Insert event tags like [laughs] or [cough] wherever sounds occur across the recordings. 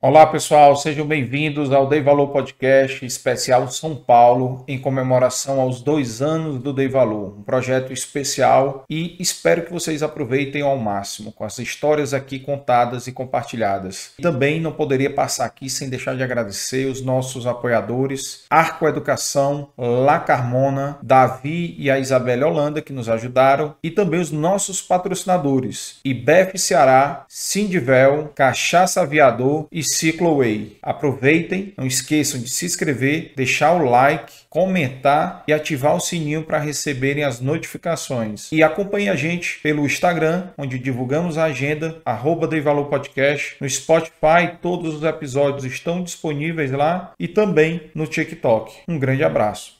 Olá pessoal, sejam bem-vindos ao Dei Valor Podcast especial São Paulo, em comemoração aos dois anos do Dei Valor, um projeto especial e espero que vocês aproveitem ao máximo com as histórias aqui contadas e compartilhadas. Também não poderia passar aqui sem deixar de agradecer os nossos apoiadores, Arco Educação, La Carmona, Davi e a Isabelle Holanda que nos ajudaram e também os nossos patrocinadores, IBEF Ceará, Sindivel, Cachaça Aviador e Cicloway. Aproveitem, não esqueçam de se inscrever, deixar o like, comentar e ativar o sininho para receberem as notificações. E acompanhe a gente pelo Instagram, onde divulgamos a agenda, arroba Valor Podcast. No Spotify, todos os episódios estão disponíveis lá e também no TikTok. Um grande abraço.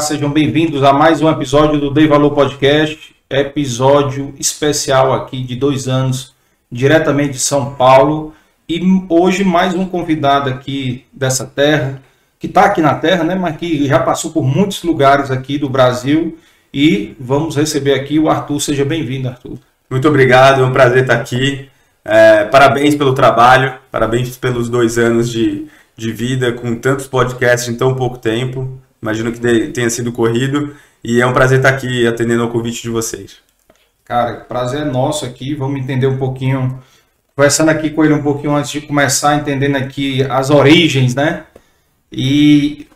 Sejam bem-vindos a mais um episódio do Dei Valor Podcast, episódio especial aqui de dois anos, diretamente de São Paulo. E hoje mais um convidado aqui dessa terra, que está aqui na terra, né, mas que já passou por muitos lugares aqui do Brasil. E vamos receber aqui o Arthur. Seja bem-vindo, Arthur. Muito obrigado, é um prazer estar aqui. É, parabéns pelo trabalho, parabéns pelos dois anos de, de vida com tantos podcasts em tão pouco tempo. Imagino que tenha sido corrido e é um prazer estar aqui atendendo ao convite de vocês. Cara, prazer é nosso aqui. Vamos entender um pouquinho, conversando aqui com ele um pouquinho antes de começar, entendendo aqui as origens, né? E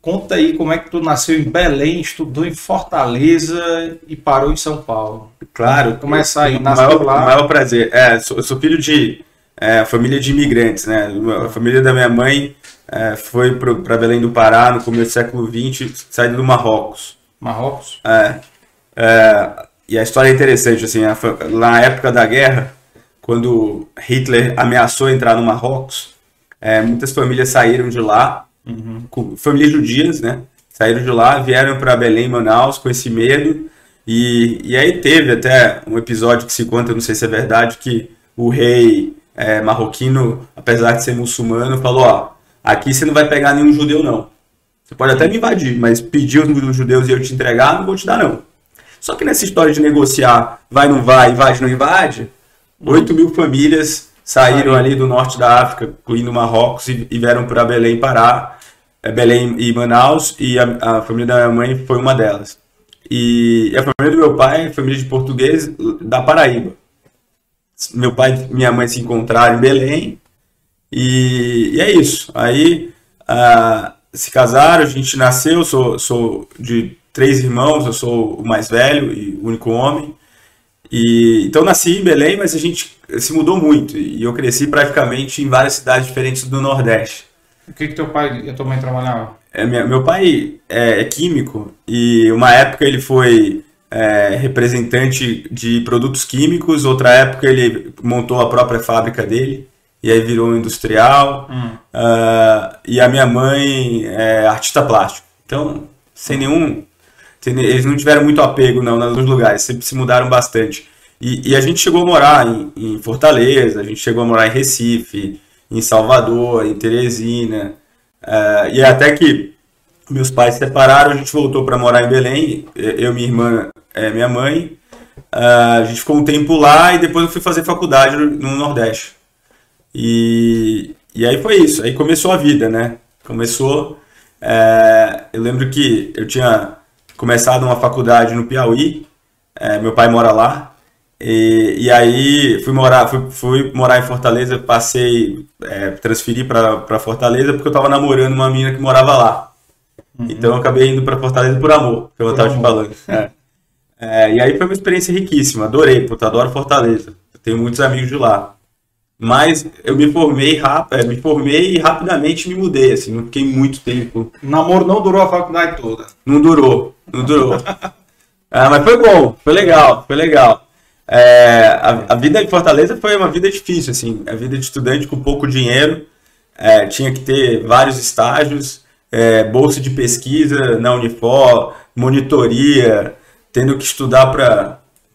conta aí como é que tu nasceu em Belém, estudou em Fortaleza e parou em São Paulo. Claro, começar aí, nasceu maior, lá. maior prazer. É, sou, sou filho de é, família de imigrantes, né? A família da minha mãe é, foi para Belém do Pará no começo do século XX, saído do Marrocos. Marrocos? É, é, e a história é interessante, assim, a, na época da guerra, quando Hitler ameaçou entrar no Marrocos, é, muitas famílias saíram de lá, uhum. com, famílias judias, né? Saíram de lá, vieram para Belém, Manaus, com esse medo, e, e aí teve até um episódio que se conta, não sei se é verdade, que o rei é, marroquino, apesar de ser muçulmano, falou, ó, Aqui você não vai pegar nenhum judeu, não. Você pode até me invadir, mas pedir os judeus e eu te entregar, não vou te dar, não. Só que nessa história de negociar, vai, não vai, invade, não invade, 8 mil famílias saíram ali do norte da África, incluindo Marrocos, e, e vieram para Belém parar, é, Belém e Manaus, e a, a, família da minha mãe foi uma delas. E a família do meu pai, família de português da Paraíba. Meu pai e minha mãe se encontraram em Belém, e, e é isso. Aí uh, se casaram, a gente nasceu, sou, sou de três irmãos, eu sou o mais velho e o único homem. E, então nasci em Belém, mas a gente se mudou muito. E eu cresci praticamente em várias cidades diferentes do Nordeste. O que, que teu pai e a tua mãe trabalhavam? É, meu pai é, é, químico e uma época ele foi é, representante de produtos químicos, outra época ele montou a própria fábrica dele e aí virou industrial. Hum. Uh, e a minha mãe é artista plástico. Então, sem nenhum. Sem, eles não tiveram muito apego não, nos lugares, sempre se mudaram bastante. E, e a gente chegou a morar em, em, Fortaleza, a gente chegou a morar em Recife, em Salvador, em Teresina. Uh, e até que meus pais se separaram, a gente voltou para morar em Belém, eu, minha irmã, é, minha mãe. Uh, a gente ficou um tempo lá e depois eu fui fazer faculdade no Nordeste. E, e aí foi isso, aí começou a vida, né? Começou. É, eu lembro que eu tinha começado uma faculdade no Piauí, é, meu pai mora lá, e, e aí fui morar, fui, fui morar em Fortaleza, passei, é, transferi para Fortaleza porque eu estava namorando uma menina que morava lá. Uhum. Então eu acabei indo para Fortaleza por amor, que eu estava te falando. É. É, e aí foi uma experiência riquíssima, adorei, puta, adoro Fortaleza. Eu tenho muitos amigos de lá. Mas eu me formei rápido, é, me formei e rapidamente me mudei, assim, não fiquei muito tempo. O namoro não durou a faculdade toda. Não durou, não durou. [laughs] ah, mas foi bom, foi legal, foi legal. É, a, a, vida em Fortaleza foi uma vida difícil, assim, a vida de estudante com pouco dinheiro, é, tinha que ter vários estágios, é, bolsa de pesquisa na Unifor, monitoria, tendo que estudar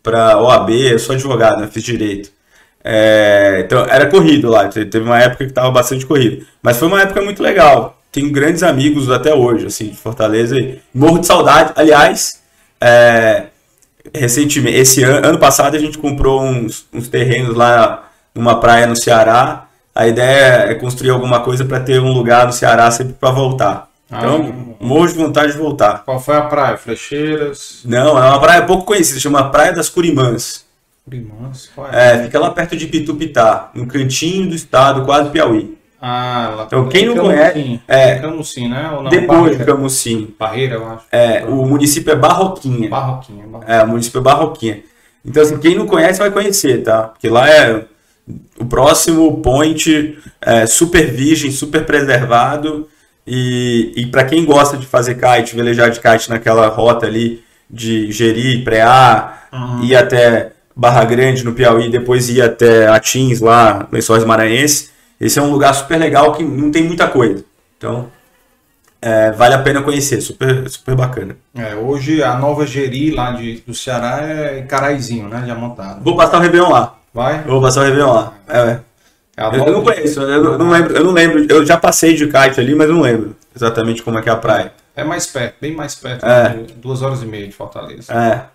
para OAB, eu sou advogado, né? fiz direito. É, então era corrido lá, teve uma época que estava bastante corrido. Mas foi uma época muito legal. Tenho grandes amigos até hoje, assim, de Fortaleza. E morro de saudade. Aliás, é, recentemente, esse ano, ano passado a gente comprou uns, uns terrenos lá numa praia no Ceará. A ideia é construir alguma coisa para ter um lugar no Ceará sempre para voltar. Então, ah, morro de vontade de voltar. Qual foi a praia? Flecheiras? Não, é uma praia pouco conhecida, chama Praia das Curimãs. Qual é? é? fica lá perto de Pitupitá, no cantinho do estado, quase Piauí. Ah, lá Então, quem não conhece. É, Camusim, né? Ou não, depois de Camusim. Barreira, eu acho. É, o município é Barroquinha. Barroquinha, Barroquinha. É, o município é Barroquinha. Então, assim, quem não conhece vai conhecer, tá? Porque lá é o próximo point é, super virgem, super preservado. E, e para quem gosta de fazer kite, velejar de kite naquela rota ali de Jeri, Preá, uhum. ir até Barra Grande no Piauí, depois ir até Atins lá, Lençóis Maranhenses, esse é um lugar super legal que não tem muita coisa. Então, é, vale a pena conhecer, super, super bacana. É, hoje a nova Jeri lá de, do Ceará é Caraizinho, né? Já montado. Vou passar o Réveillon lá. Vai? Vou passar o Réveillon lá. É. É eu, eu, não conheço, eu não, lembro, eu não lembro. Eu já passei de kite ali, mas não lembro exatamente como é que é a praia. É mais perto, bem mais perto. É. Duas horas e meia de Fortaleza. É.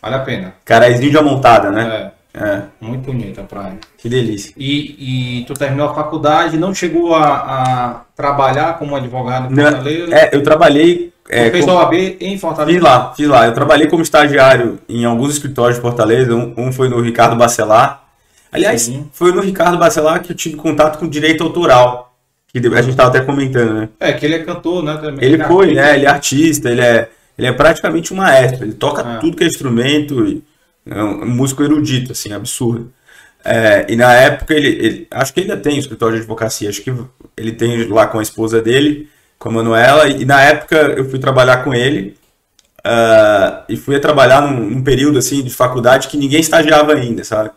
Vale a pena. Caraizinho de montada, né? É. é. Muito bonita a praia. Que delícia. E, e tu terminou a faculdade, não chegou a, a trabalhar como advogado em Fortaleza? é, eu trabalhei. É, fez como... OAB em Fortaleza? Fiz lá, fiz lá. Eu trabalhei como estagiário em alguns escritórios de Fortaleza. Um, um foi no Ricardo Bacelar Aliás, Sim. foi no Ricardo Bacelar que eu tive contato com direito autoral. Que a gente estava até comentando, né? É, que ele é cantor, né? Também. Ele, ele é foi, né? Ele é artista, ele é, ele é praticamente um maestro. Ele toca ah. tudo que é instrumento, e, é um músico erudito, assim, absurdo. É, e na época ele, ele, Acho que ainda tem escritório de advocacia, acho que ele tem lá com a esposa dele, com a Manuela, e, e na época eu fui trabalhar com ele. Uh, e fui trabalhar num, num período assim de faculdade que ninguém estagiava ainda, sabe?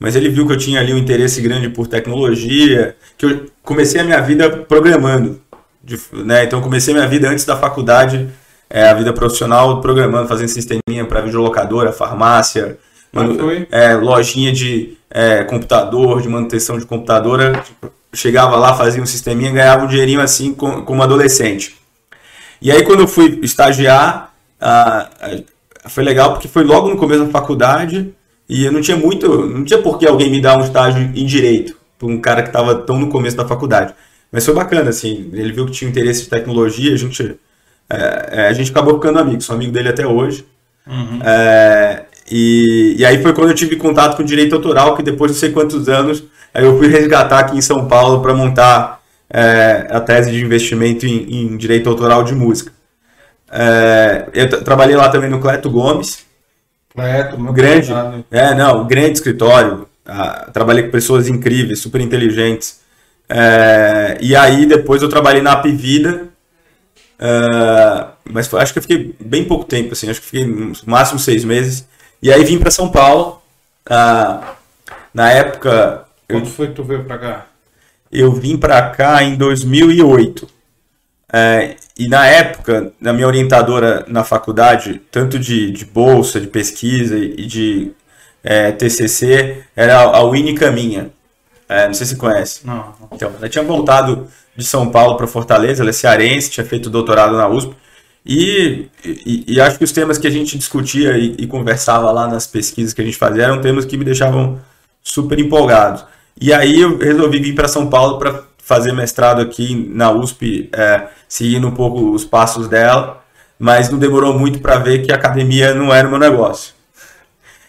mas ele viu que eu tinha ali um interesse grande por tecnologia, que eu comecei a minha vida programando, de, né? Então comecei a minha vida antes da faculdade, é, a vida profissional programando, fazendo sisteminha para videolocadora, farmácia, manu, é, lojinha de é, computador, de manutenção de computadora. Chegava lá, fazia um sisteminha, ganhava um dinheirinho assim como adolescente. E aí quando eu fui estagiar, ah, foi legal porque foi logo no começo da faculdade, e eu não tinha muito, não tinha por que alguém me dar um estágio em direito, para um cara que estava tão no começo da faculdade. Mas foi bacana, assim, ele viu que tinha interesse de tecnologia, a gente, é, é, a gente acabou ficando amigo, sou amigo dele até hoje. Uhum. É, e, e aí foi quando eu tive contato com direito autoral, que depois de não sei quantos anos, aí eu fui resgatar aqui em São Paulo para montar é, a tese de investimento em, em direito autoral de música. É, eu trabalhei lá também no Cleto Gomes, Correto, meu grande. É, não, grande escritório. Ah, trabalhei com pessoas incríveis, super inteligentes. É, e aí depois eu trabalhei na Apivida. É, mas foi, acho que eu fiquei bem pouco tempo, assim, acho que fiquei no máximo seis meses. E aí vim para São Paulo. Ah, na época. Quando eu, foi que tu veio para cá? Eu vim para cá em 2008. É, e na época, na minha orientadora na faculdade, tanto de, de bolsa, de pesquisa e de é, TCC, era a Winnie Caminha. É, não sei se você conhece. Não. Então, ela tinha voltado de São Paulo para Fortaleza, ela é cearense, tinha feito doutorado na USP. E, e, e, acho que os temas que a gente discutia e, e, conversava lá nas pesquisas que a gente fazia eram temas que me deixavam super empolgados. E aí eu resolvi vir para São Paulo para fazer mestrado aqui na USP, é, seguindo um pouco os passos dela, mas não demorou muito para ver que a academia não era o meu negócio.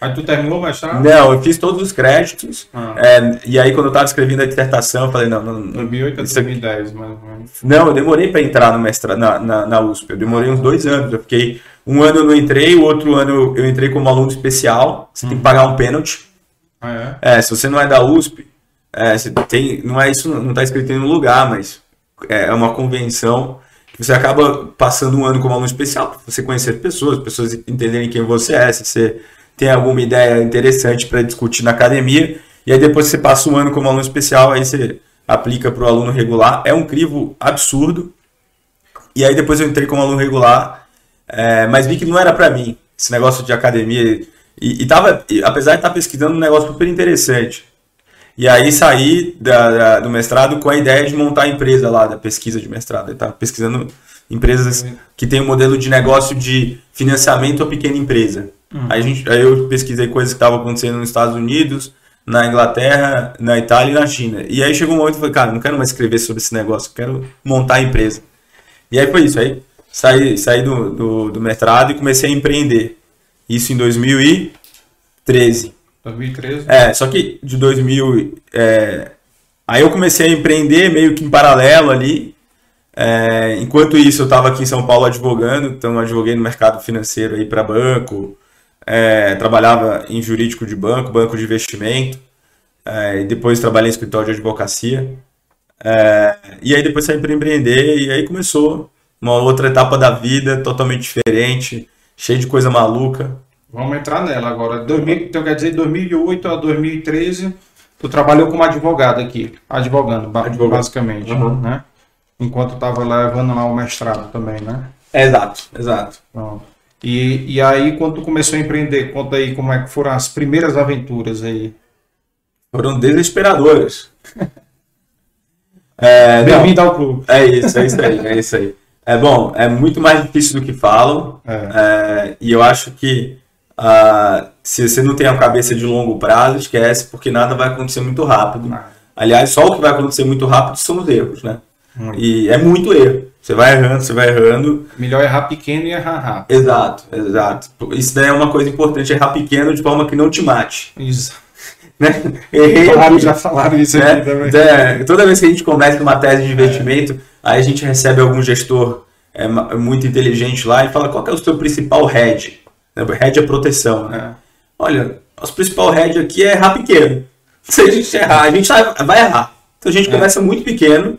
Mas tu terminou o mestrado? Não, eu fiz todos os créditos. Ah. É, e aí, quando eu estava escrevendo a dissertação, eu falei: não. não 2008 a 2010, mais ou menos. Não, eu demorei para entrar no mestrado, na, na, na, USP. Eu demorei uns dois anos. Eu fiquei. Um ano eu não entrei, o outro ano eu entrei como aluno especial. Você hum. tem que pagar um pênalti. Ah, é? é, se você não é da USP, é, tem, não é isso, não está escrito em nenhum lugar, mas é uma convenção que você acaba passando um ano como aluno especial para você conhecer pessoas, pessoas entenderem quem você é, se você tem alguma ideia interessante para discutir na academia, e aí depois você passa um ano como aluno especial, aí você aplica para o aluno regular. É um crivo absurdo. E aí depois eu entrei como aluno regular, é, mas vi que não era para mim esse negócio de academia. E, e tava, e, apesar de estar pesquisando um negócio super interessante. E aí saí da, da, do mestrado com a ideia de montar a empresa lá, da pesquisa de mestrado. Eu estava pesquisando empresas que têm um modelo de negócio de financiamento a pequena empresa. Uhum. Aí, gente, aí eu pesquisei coisas que estavam acontecendo nos Estados Unidos, na Inglaterra, na Itália e na China. E aí chegou um momento que eu falei, cara, não quero mais escrever sobre esse negócio, quero montar a empresa. E aí foi isso. Aí saí, saí do, do, do mestrado e comecei a empreender. Isso em 2013. 2013? É, só que de 2000. É, aí eu comecei a empreender meio que em paralelo ali. É, enquanto isso, eu estava aqui em São Paulo advogando, então advoguei no mercado financeiro aí para banco, é, trabalhava em jurídico de banco, banco de investimento, é, e depois trabalhei em escritório de advocacia. É, e aí depois saí para empreender, e aí começou uma outra etapa da vida totalmente diferente, cheia de coisa maluca. Vamos entrar nela agora. 2000, então quer dizer, 2008 a 2013, tu trabalhou como advogado aqui, advogando, advogado. basicamente, uhum. né? Enquanto estava levando lá o mestrado também, né? Exato, exato. Pronto. E, e aí, quando tu começou a empreender, conta aí como é que foram as primeiras aventuras aí. Foram desesperadoras. [laughs] é, Bem-vindo ao clube. É isso, é isso aí, é isso aí. É bom, é muito mais difícil do que falam. É. É, e eu acho que uh, se você não tem a cabeça de longo prazo, esquece, porque nada vai acontecer muito rápido. Aliás, só o que vai acontecer muito rápido são os erros, né? Muito. E é muito erro. Você vai errando, você vai errando. Melhor errar pequeno e errar rápido. Exato, exato. Isso daí é uma coisa importante, errar pequeno de forma que não te mate. Isso. [laughs] Né? Errei. Claro, já falaram isso né? aqui também. É, toda vez que a gente começa uma tese de investimento, é. aí a gente recebe algum gestor é, muito inteligente lá e fala qual é o seu principal head. Né? Head é proteção. Né? É. Olha, nosso principal head aqui é errar pequeno. [laughs] Se a gente errar, a gente vai errar. Então a gente é. começa muito pequeno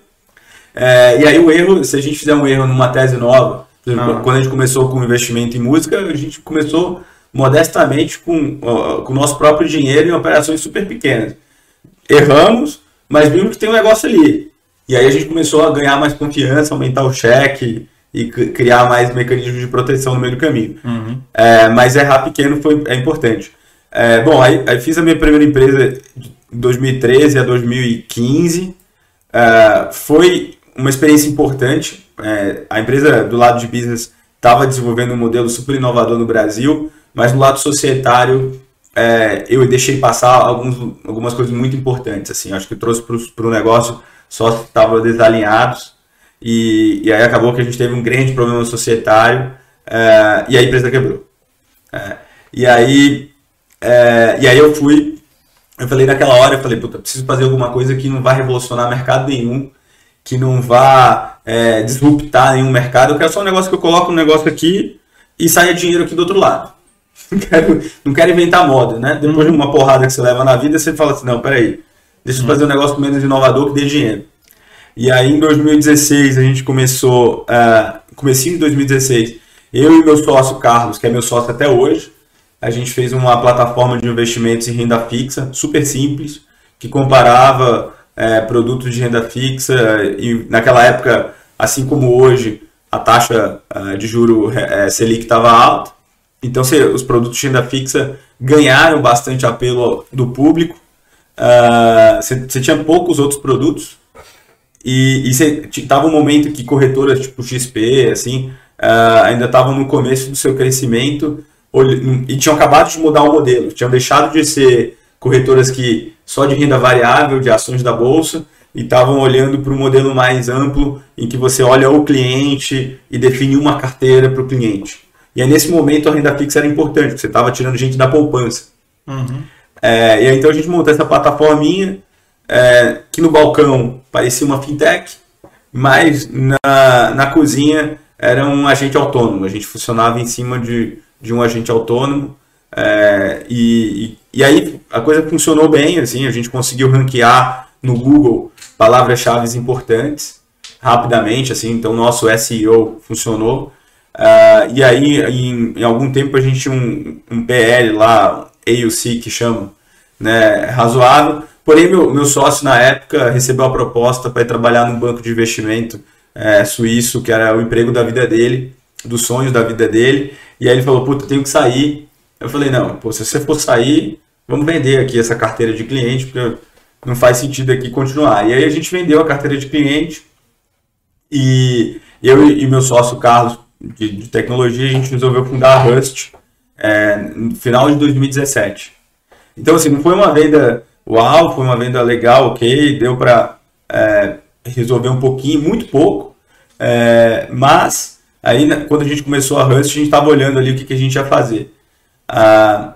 é, e aí o erro, se a gente fizer um erro numa tese nova, exemplo, ah. quando a gente começou com investimento em música, a gente começou modestamente com, com o nosso próprio dinheiro em operações super pequenas. Erramos, mas vimos que tem um negócio ali. E aí a gente começou a ganhar mais confiança, aumentar o cheque e criar mais mecanismos de proteção no meio do caminho. Uhum. É, mas errar pequeno foi, é importante. É, bom, aí, aí, fiz a minha primeira empresa de 2013 a 2015. É, foi uma experiência importante. É, a empresa do lado de business estava desenvolvendo um modelo super inovador no Brasil, mas no lado societário é, eu deixei passar alguns, algumas coisas muito importantes. Assim, acho que trouxe para o negócio só estavam desalinhados e, e, aí acabou que a gente teve um grande problema societário é, e a empresa quebrou. É, e aí é, e aí eu fui, eu falei naquela hora, eu falei, puta, preciso fazer alguma coisa que não vai revolucionar mercado nenhum, que não vá é, disruptar nenhum mercado. Eu quero só um negócio que eu coloco um negócio aqui e saia dinheiro aqui do outro lado. [laughs] Não quero, não quero inventar moda, né? Depois de uma porrada que você leva na vida, você fala assim, não, peraí, deixa eu fazer um negócio menos inovador que dê dinheiro. E aí em 2016 a gente começou, uh, comecinho de 2016, eu e meu sócio Carlos, que é meu sócio até hoje, a gente fez uma plataforma de investimentos em renda fixa, super simples, que comparava é, produtos de renda fixa e naquela época, assim como hoje, a taxa é, de juro é, Selic estava alta. Então, se, os produtos de renda fixa ganharam bastante apelo do público. Uh, você, você, tinha poucos outros produtos e, e você tava um momento que corretoras tipo XP, assim, uh, ainda estavam no começo do seu crescimento e tinham acabado de mudar o modelo, tinham deixado de ser corretoras que só de renda variável, de ações da bolsa, e estavam olhando para um modelo mais amplo, em que você olha o cliente e define uma carteira para o cliente. E aí, nesse momento, a renda fixa era importante, porque você estava tirando gente da poupança. Uhum. É, e aí, então, a gente montou essa plataforminha, é, que no balcão parecia uma fintech, mas na, na cozinha era um agente autônomo. A gente funcionava em cima de, de um agente autônomo, é, e, e, aí a coisa funcionou bem, assim, a gente conseguiu ranquear no Google palavras-chave importantes rapidamente, assim, então nosso SEO funcionou. Uh, e aí, em, em, algum tempo, a gente tinha um, um PL lá, AUC que chama, né, razoável. Porém, meu, meu sócio na época recebeu a proposta para ir trabalhar num banco de investimento é, suíço, que era o emprego da vida dele, dos sonhos da vida dele. E aí ele falou, puta, tenho que sair. Eu falei, não, pô, se você for sair, vamos vender aqui essa carteira de cliente, porque não faz sentido aqui continuar. E aí a gente vendeu a carteira de cliente e eu e meu sócio Carlos de, de tecnologia, a gente resolveu fundar a Rust é, no final de 2017. Então, assim, não foi uma venda uau, foi uma venda legal, ok, deu para é, resolver um pouquinho, muito pouco, é, mas aí quando a gente começou a Rust, a gente estava olhando ali o que, que a gente ia fazer. Ah,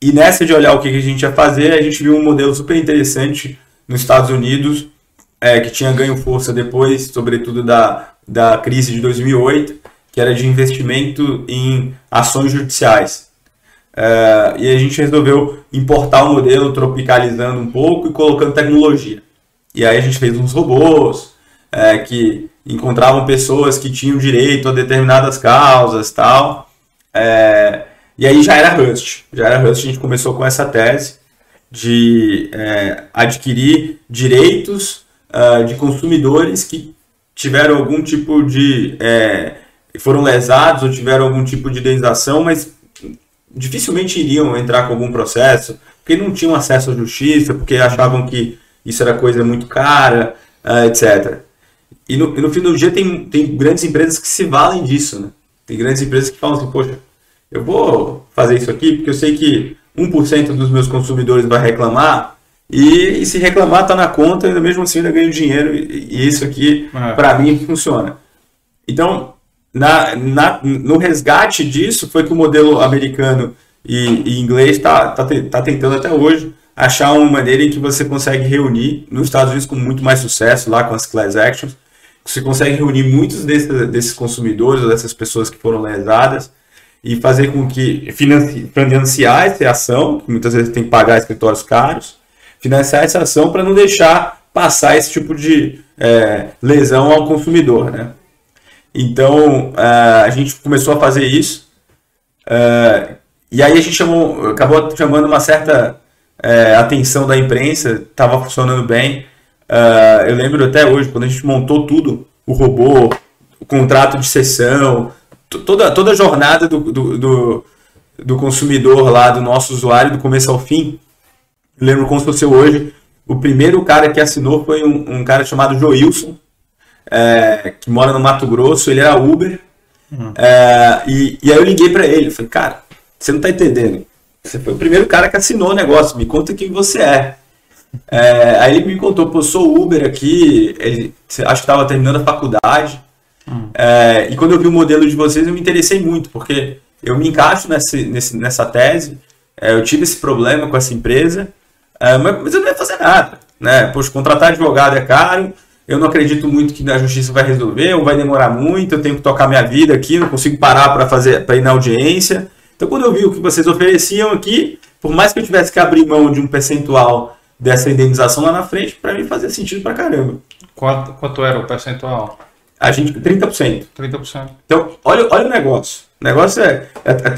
e nessa de olhar o que, a gente ia fazer, a gente viu um modelo super interessante nos Estados Unidos, é, que tinha ganho força depois, sobretudo da, da crise de 2008, que era de investimento em ações judiciais. É, e a gente resolveu importar o modelo, tropicalizando um pouco e colocando tecnologia. E aí a gente fez uns robôs é, que encontravam pessoas que tinham direito a determinadas causas tal. É, e aí já era Rust. Já era Rust, a gente começou com essa tese de é, adquirir direitos uh, de consumidores que tiveram algum tipo de. É, foram lesados ou tiveram algum tipo de indenização, mas dificilmente iriam entrar com algum processo, porque não tinham acesso à justiça, porque achavam que isso era coisa muito cara, uh, ah, etc. E no, no, fim do dia tem, tem grandes empresas que se valem disso, né? Tem grandes empresas que falam assim, poxa, eu vou fazer isso aqui porque eu sei que 1% dos meus consumidores vai reclamar e, e se reclamar está na conta, ainda mesmo assim ainda ganho dinheiro e, e isso aqui é. para mim funciona. Então, na, na, no resgate disso foi que o modelo americano e, e inglês está tá, tá tentando até hoje achar uma maneira em que você consegue reunir, nos Estados Unidos com muito mais sucesso, lá com as class actions, você consegue reunir muitos desses, desses consumidores ou dessas pessoas que foram lesadas e fazer com que financiar essa ação, que muitas vezes tem que pagar escritórios caros, financiar essa ação para não deixar passar esse tipo de é, lesão ao consumidor, né? Então uh, a gente começou a fazer isso uh, e aí a gente chamou, acabou chamando uma certa uh, atenção da imprensa, estava funcionando bem. eu lembro até hoje quando a gente montou tudo, o robô, o contrato de sessão, toda, toda a jornada do, do, do, do consumidor lá, do nosso usuário, do começo ao fim. Eu lembro como se fosse hoje. O primeiro cara que assinou foi um, um cara chamado Joilson, é, que mora no Mato Grosso, ele era Uber. Uhum. É, e, e aí eu liguei para ele, falei, cara, você não tá entendendo. Você foi o primeiro cara que assinou o negócio, me conta quem você é. é aí ele me contou, pô, eu sou Uber aqui, ele, acho que estava terminando a faculdade. Uhum. É, e quando eu vi o modelo de vocês, eu me interessei muito, porque eu me encaixo nesse, nessa tese, é, eu tive esse problema com essa empresa, é, mas, mas eu não ia fazer nada. Né? Poxa, contratar advogado é caro, eu não acredito muito que a justiça vai resolver, ou vai demorar muito, eu tenho que tocar minha vida aqui, não consigo parar para fazer para ir na audiência. Então, quando eu vi o que vocês ofereciam aqui, por mais que eu tivesse que abrir mão de um percentual dessa indenização lá na frente, para mim fazia sentido para caramba. Quanto, quanto era o percentual? A gente, 30%. 30%. Então, olha, olha o negócio. O negócio é.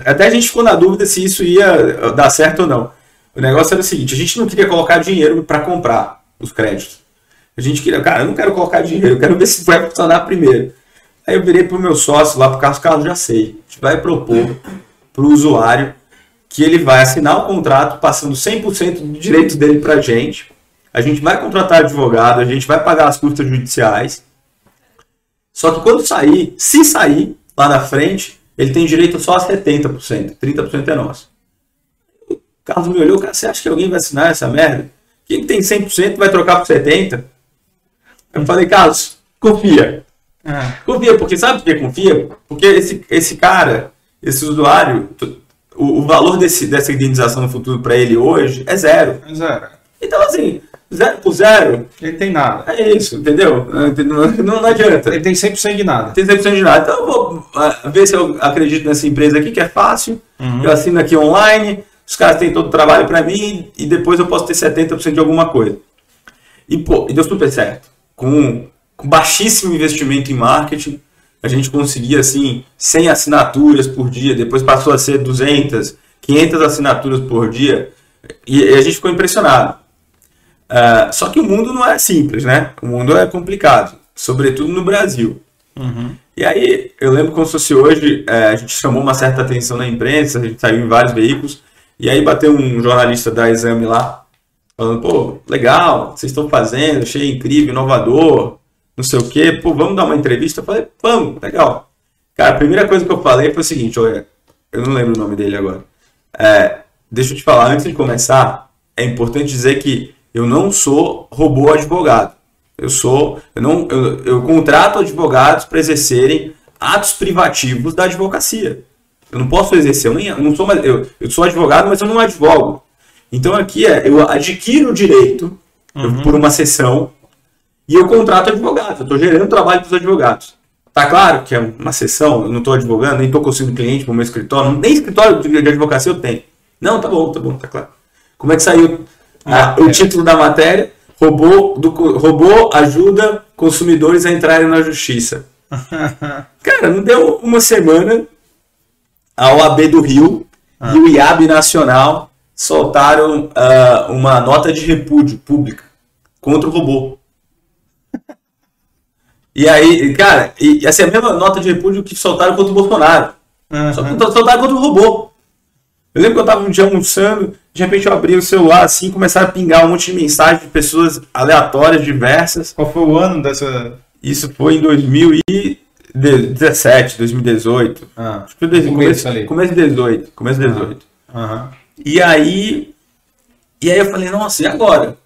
Até a gente ficou na dúvida se isso ia dar certo ou não. O negócio era o seguinte: a gente não queria colocar dinheiro para comprar os créditos. A gente queria, cara, eu não quero colocar dinheiro, eu quero ver se vai funcionar primeiro. Aí eu virei pro meu sócio lá pro Carlos Carlos, já sei. A gente vai propor pro usuário que ele vai assinar o contrato passando 100% do direito dele pra gente. A gente vai contratar advogado, a gente vai pagar as custas judiciais. Só que quando sair, se sair lá na frente, ele tem direito só a 70%, 30% é nosso. O Carlos me olhou, cara, você acha que alguém vai assinar essa merda? Quem tem 100% vai trocar por 70%? Eu falei, Carlos, confia. É. Confia, porque sabe por que confia? Porque esse, esse cara, esse usuário, o, o valor desse, dessa indenização no futuro para ele hoje é zero. É zero. Então, assim, zero por zero. Ele tem nada. É isso, entendeu? Não, não, adianta. Ele tem 100% de nada. Tem 100% de nada. Então, eu vou uh, ver se eu acredito nessa empresa aqui, que é fácil. Uhum. Eu assino aqui online, os caras têm todo o trabalho para mim e depois eu posso ter 70% de alguma coisa. E, pô, e deu super certo com, com baixíssimo investimento em marketing, a gente conseguia assim 100 assinaturas por dia, depois passou a ser 200, 500 assinaturas por dia e, e a gente ficou impressionado. Uh, só que o mundo não é simples, né? O mundo é complicado. sobretudo no Brasil. Uhum. E aí, eu lembro como se fosse hoje, é, a gente chamou uma certa atenção na imprensa, a gente saiu em vários veículos, e aí bateu um jornalista da Exame lá, falando, pô, legal, vocês estão fazendo, achei incrível, inovador, não sei o quê, pô, vamos dar uma entrevista? Eu falei, vamos, legal. Cara, a primeira coisa que eu falei foi o seguinte, olha, eu não lembro o nome dele agora. É, deixa eu te falar, antes de começar, é importante dizer que eu não sou robô advogado. Eu sou, eu não, eu, eu contrato advogados para exercerem atos privativos da advocacia. Eu não posso exercer, eu, nem, eu não sou mais, eu, eu sou advogado, mas eu não advogo. Então aqui é, eu adquiro o direito uhum. por uma sessão e eu contrato advogados. Eu estou gerando trabalho para os advogados. Tá claro que é uma sessão, eu não estou advogando, nem estou conseguindo cliente para o meu escritório, nem escritório de advocacia eu tenho. Não, tá bom, tá bom, tá claro. Como é que saiu ah, o título da matéria? Robô, do, robô ajuda consumidores a entrarem na justiça. [laughs] Cara, não deu uma semana, a OAB do Rio ah. e o IAB Nacional soltaram uh, uma nota de repúdio pública contra o robô. E aí, cara, e, essa é a mesma nota de repúdio que soltaram contra o Bolsonaro. Uhum. Só que soltaram contra o robô. Eu lembro que eu estava um dia almoçando, de repente eu abri o celular assim, começaram a pingar um monte de mensagens de pessoas aleatórias, diversas. Qual foi o ano dessa. Isso foi em 2017, 2018. Ah, Acho que foi começo, começo, ali. começo de 18. Começo de 18. Uhum. E aí. E aí eu falei, nossa, e agora?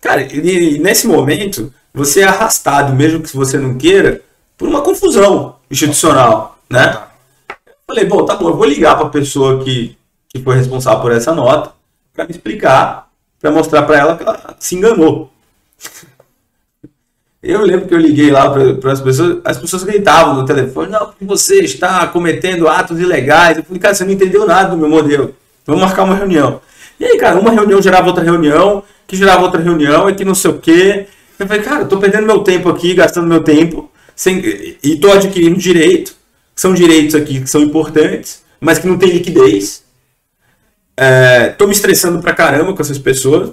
Cara, e, nesse momento, você é arrastado, mesmo que você não queira, por uma confusão institucional, né? Tá. Falei, bom, tá bom, eu vou ligar para a pessoa que, que foi responsável por essa nota para me explicar, para mostrar para ela que ela se enganou. Eu lembro que eu liguei lá para as pessoas, as pessoas gritavam no telefone, não, você está cometendo atos ilegais. Eu falei, cara, você não entendeu nada do meu modelo. Vamos marcar uma reunião. E aí, cara, uma reunião gerava outra reunião, que gerava outra reunião, e que não sei o quê. Eu falei, cara, eu tô perdendo meu tempo aqui, gastando meu tempo, sem, e tô adquirindo direito são direitos aqui que são importantes, mas que não tem liquidez. É, me estressando pra caramba com essas pessoas.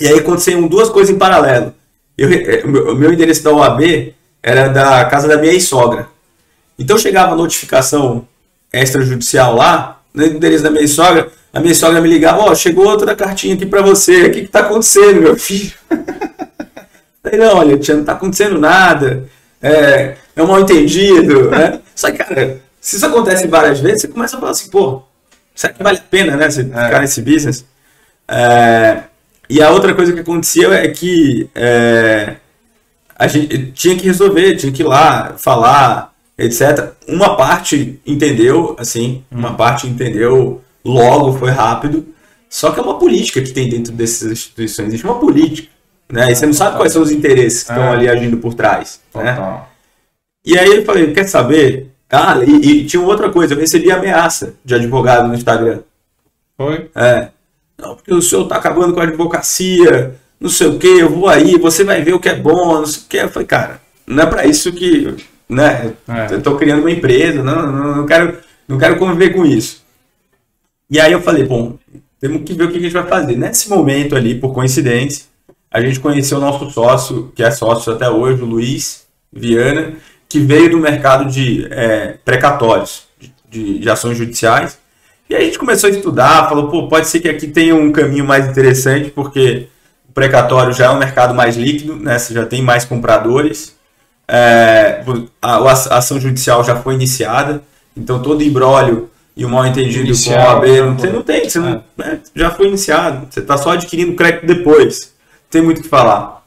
E aí aconteceram duas coisas em paralelo. Eu, é, o meu endereço da OAB era da casa da minha ex-sogra. Então chegava a notificação extrajudicial lá, no endereço da minha sogra, a minha sogra me ligava, ó, oh, chegou outra cartinha aqui para você, o que que tá acontecendo, meu filho? [laughs] Falei, não, olha, tia, não tá acontecendo nada, é, é um mal entendido, né? Só que, cara, se isso acontece várias vezes, você começa a falar assim, pô, será que vale a pena, né? Você é. ficar nesse business? É, e a outra coisa que acontecia é que é, a gente tinha que resolver, tinha que ir lá, falar, etc. Uma parte entendeu, assim, uma hum. parte entendeu logo, foi rápido. Só que é uma política que tem dentro dessas instituições. Existe uma política. Né? E você não sabe quais são os interesses que estão é. ali agindo por trás. Né? E aí eu falei, quer saber? Ah, e, e, tinha outra coisa, eu recebi ameaça de advogado no Instagram. Foi? É. Não, porque o senhor tá acabando com a advocacia, não sei o que, eu vou aí, você vai ver o que é bom, não sei o que. Eu falei, cara, não é para isso que. Né? É. Eu tô criando uma empresa, não, não, não, quero, não quero conviver com isso. E aí eu falei, bom, temos que ver o que a gente vai fazer. Nesse momento ali, por coincidência, a gente conheceu o nosso sócio, que é sócio até hoje, o Luiz Viana, que veio do mercado de é, precatórios, de, de, ações judiciais. E a gente começou a estudar, falou, pô, pode ser que aqui tenha um caminho mais interessante, porque o precatório já é um mercado mais líquido, né? Você já tem mais compradores. É, a, a, ação judicial já foi iniciada, então todo embrólio e o mal entendido Inicial, com a OAB, não, você não tem, você não, é. né, já foi iniciado, você está só adquirindo crédito depois, tem muito o que falar.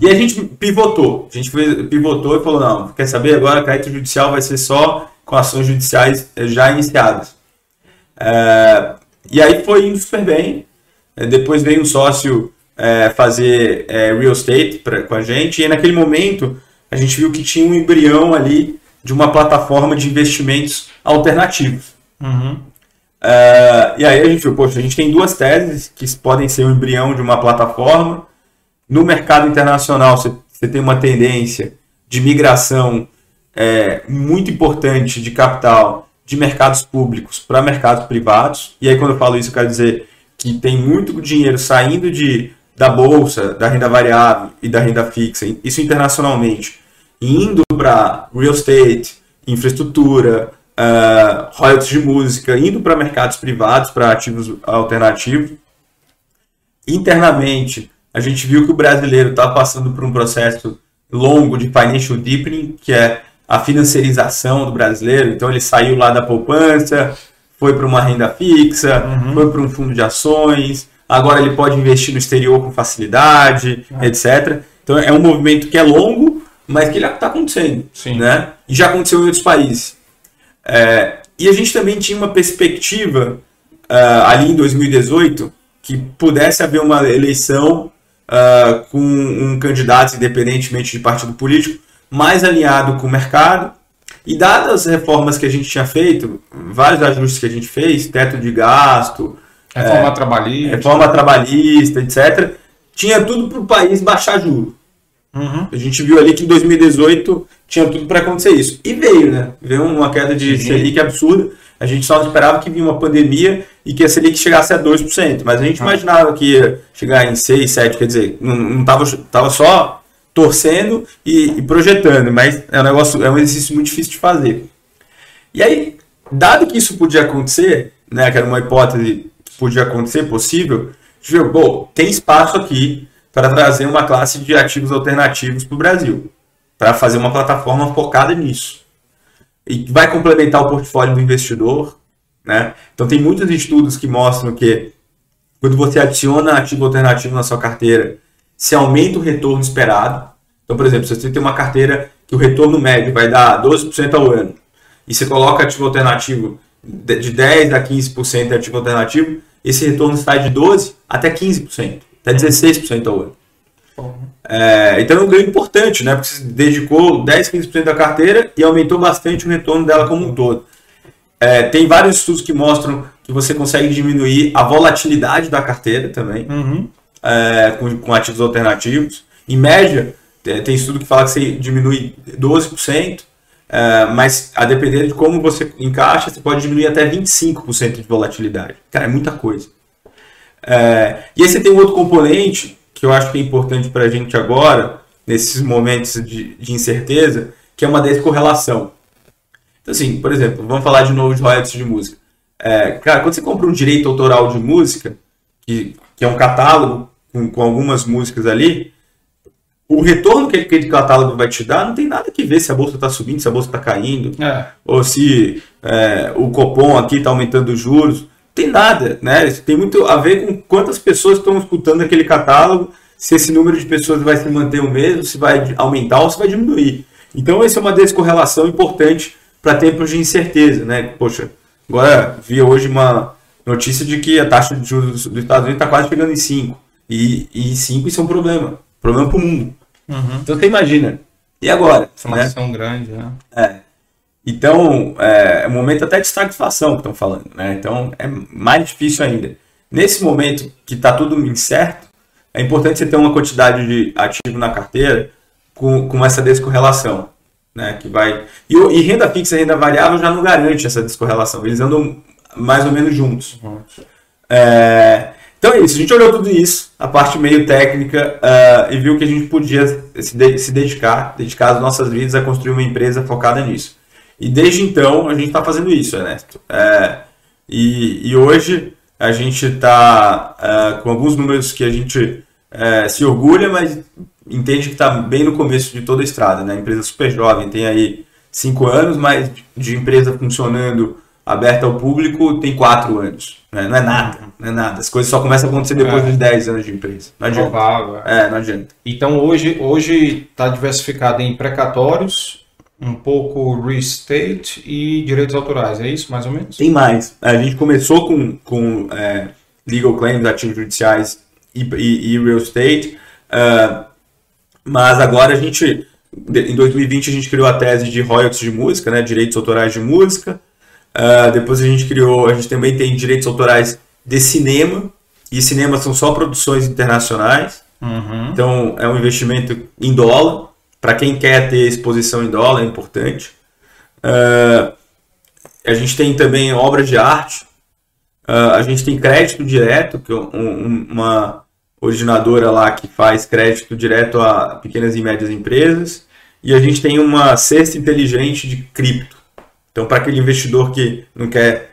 E a gente pivotou. A gente pivotou e falou: não, quer saber? Agora crédito judicial vai ser só com ações judiciais eh, já iniciadas. É, e aí foi indo super bem. É, depois veio um sócio é, fazer é, real estate pra, com a gente. E naquele momento a gente viu que tinha um embrião ali de uma plataforma de investimentos alternativos. Uhum. e aí a gente viu, poxa, a gente tem duas teses que podem ser o um embrião de uma plataforma no mercado internacional, você, você tem uma tendência de migração é, muito importante de capital de mercados públicos para mercados privados. E aí, quando eu falo isso, eu quero dizer que tem muito dinheiro saindo de da bolsa, da renda variável e da renda fixa, isso internacionalmente, indo para real estate, infraestrutura, uh, royalties de música, indo para mercados privados, para ativos alternativos. Internamente, a gente viu que o brasileiro está passando por um processo longo de financial deepening, que é a financiarização do brasileiro. Então, ele saiu lá da poupança, foi para uma renda fixa, uhum. foi para um fundo de ações, agora ele pode investir no exterior com facilidade, uhum. etc. Então, é um movimento que é longo, mas que ele está acontecendo. Sim. Né? E já aconteceu em outros países. É, e a gente também tinha uma perspectiva uh, ali em 2018 que pudesse haver uma eleição uh, com um candidato, independentemente de partido político, mais alinhado com o mercado. E dadas as reformas que a gente tinha feito, vários ajustes que a gente fez, teto de gasto, reforma é, trabalhista, reforma trabalhista, etc., tinha tudo para o país baixar juros. Uhum. A gente viu ali que em 2018 tinha tudo para acontecer isso. E veio, né? Veio uma queda de Sim. Selic absurda. A gente só esperava que vinha uma pandemia e que a Selic chegasse a 2%. Mas a gente ah. imaginava que ia chegar em 6, 7, quer dizer, não, não tava, tava só torcendo e, e, projetando, mas é um negócio, é um exercício muito difícil de fazer. E aí, dado que isso podia acontecer, né, que era uma hipótese que podia acontecer, possível, a gente viu, bom, tem espaço aqui para trazer uma classe de ativos alternativos para o Brasil, para fazer uma plataforma focada nisso. E vai complementar o portfólio do investidor. Né? Então, tem muitos estudos que mostram que quando você adiciona ativo alternativo na sua carteira, se aumenta o retorno esperado. Então, por exemplo, se você tem uma carteira que o retorno médio vai dar 12% ao ano, e você coloca ativo alternativo de 10% a 15% de ativo alternativo, esse retorno sai de 12% até 15% até 16% ao ano. É, então é um ganho importante, né? Porque você dedicou 10, 15% da carteira e aumentou bastante o retorno dela como um todo. É, tem vários estudos que mostram que você consegue diminuir a volatilidade da carteira também, uhum. é, com, com, ativos alternativos. Em média, tem estudo que fala que você diminui 12%, é, mas a depender de como você encaixa, você pode diminuir até 25% de volatilidade. Cara, é muita coisa. É, e aí você tem um outro componente que eu acho que é importante para a gente agora, nesses momentos de, de, incerteza, que é uma descorrelação. Então, assim, por exemplo, vamos falar de novo de royalties de música. É, cara, quando você compra um direito autoral de música, que, que é um catálogo com, com algumas músicas ali, o retorno que aquele catálogo vai te dar não tem nada que ver se a bolsa está subindo, se a bolsa está caindo, é. ou se é, o Copom aqui está aumentando os juros tem nada, né? Isso tem muito a ver com quantas pessoas estão escutando aquele catálogo, se esse número de pessoas vai se manter o mesmo, se vai aumentar ou se vai diminuir. Então, essa é uma descorrelação importante para tempos de incerteza, né? Poxa, agora vi hoje uma notícia de que a taxa de juros dos Estados Unidos está quase chegando em 5. E, e 5 isso é um problema. Problema para o mundo. Uhum. Então, você imagina. E agora? Inflação né? grande, né? É. Então, é, é um momento até de estagflação que estão falando, né? Então, é mais difícil ainda. Nesse momento que está tudo incerto, é importante você ter uma quantidade de ativo na carteira com, com essa descorrelação, né? Que vai e, e, renda fixa e renda variável já não garante essa descorrelação. Eles andam mais ou menos juntos. É, então é isso. A gente olhou tudo isso, a parte meio técnica, uh, e viu que a gente podia se, de, se dedicar, dedicar as nossas vidas a construir uma empresa focada nisso. E desde então a gente está fazendo isso, Ernesto. É, e, e hoje a gente está é, com alguns números que a gente é, se orgulha, mas entende que está bem no começo de toda a estrada. Né? A empresa super jovem, tem aí cinco anos, mas de empresa funcionando aberta ao público tem quatro anos. Né? Não é nada, não é nada. As coisas só começam a acontecer depois é. dos 10 anos de empresa. Não adianta. Provável. É. é, não adianta. Então hoje hoje está diversificado em precatórios um pouco real estate e direitos autorais, é isso mais ou menos? Tem mais. A gente começou com, com é, legal claims, ativos judiciais e, e, e real estate, uh, mas agora a gente, em 2020 a gente criou a tese de royalties de música, né, direitos autorais de música, uh, depois a gente criou, a gente também tem direitos autorais de cinema, e cinema são só produções internacionais, uhum. então é um investimento em dólar, para quem quer ter exposição em dólar, é importante. Uh, a gente tem também obras de arte. Uh, a gente tem crédito direto, que é um, uma, originadora lá que faz crédito direto a pequenas e médias empresas. E a gente tem uma cesta inteligente de cripto. Então, para aquele investidor que não quer,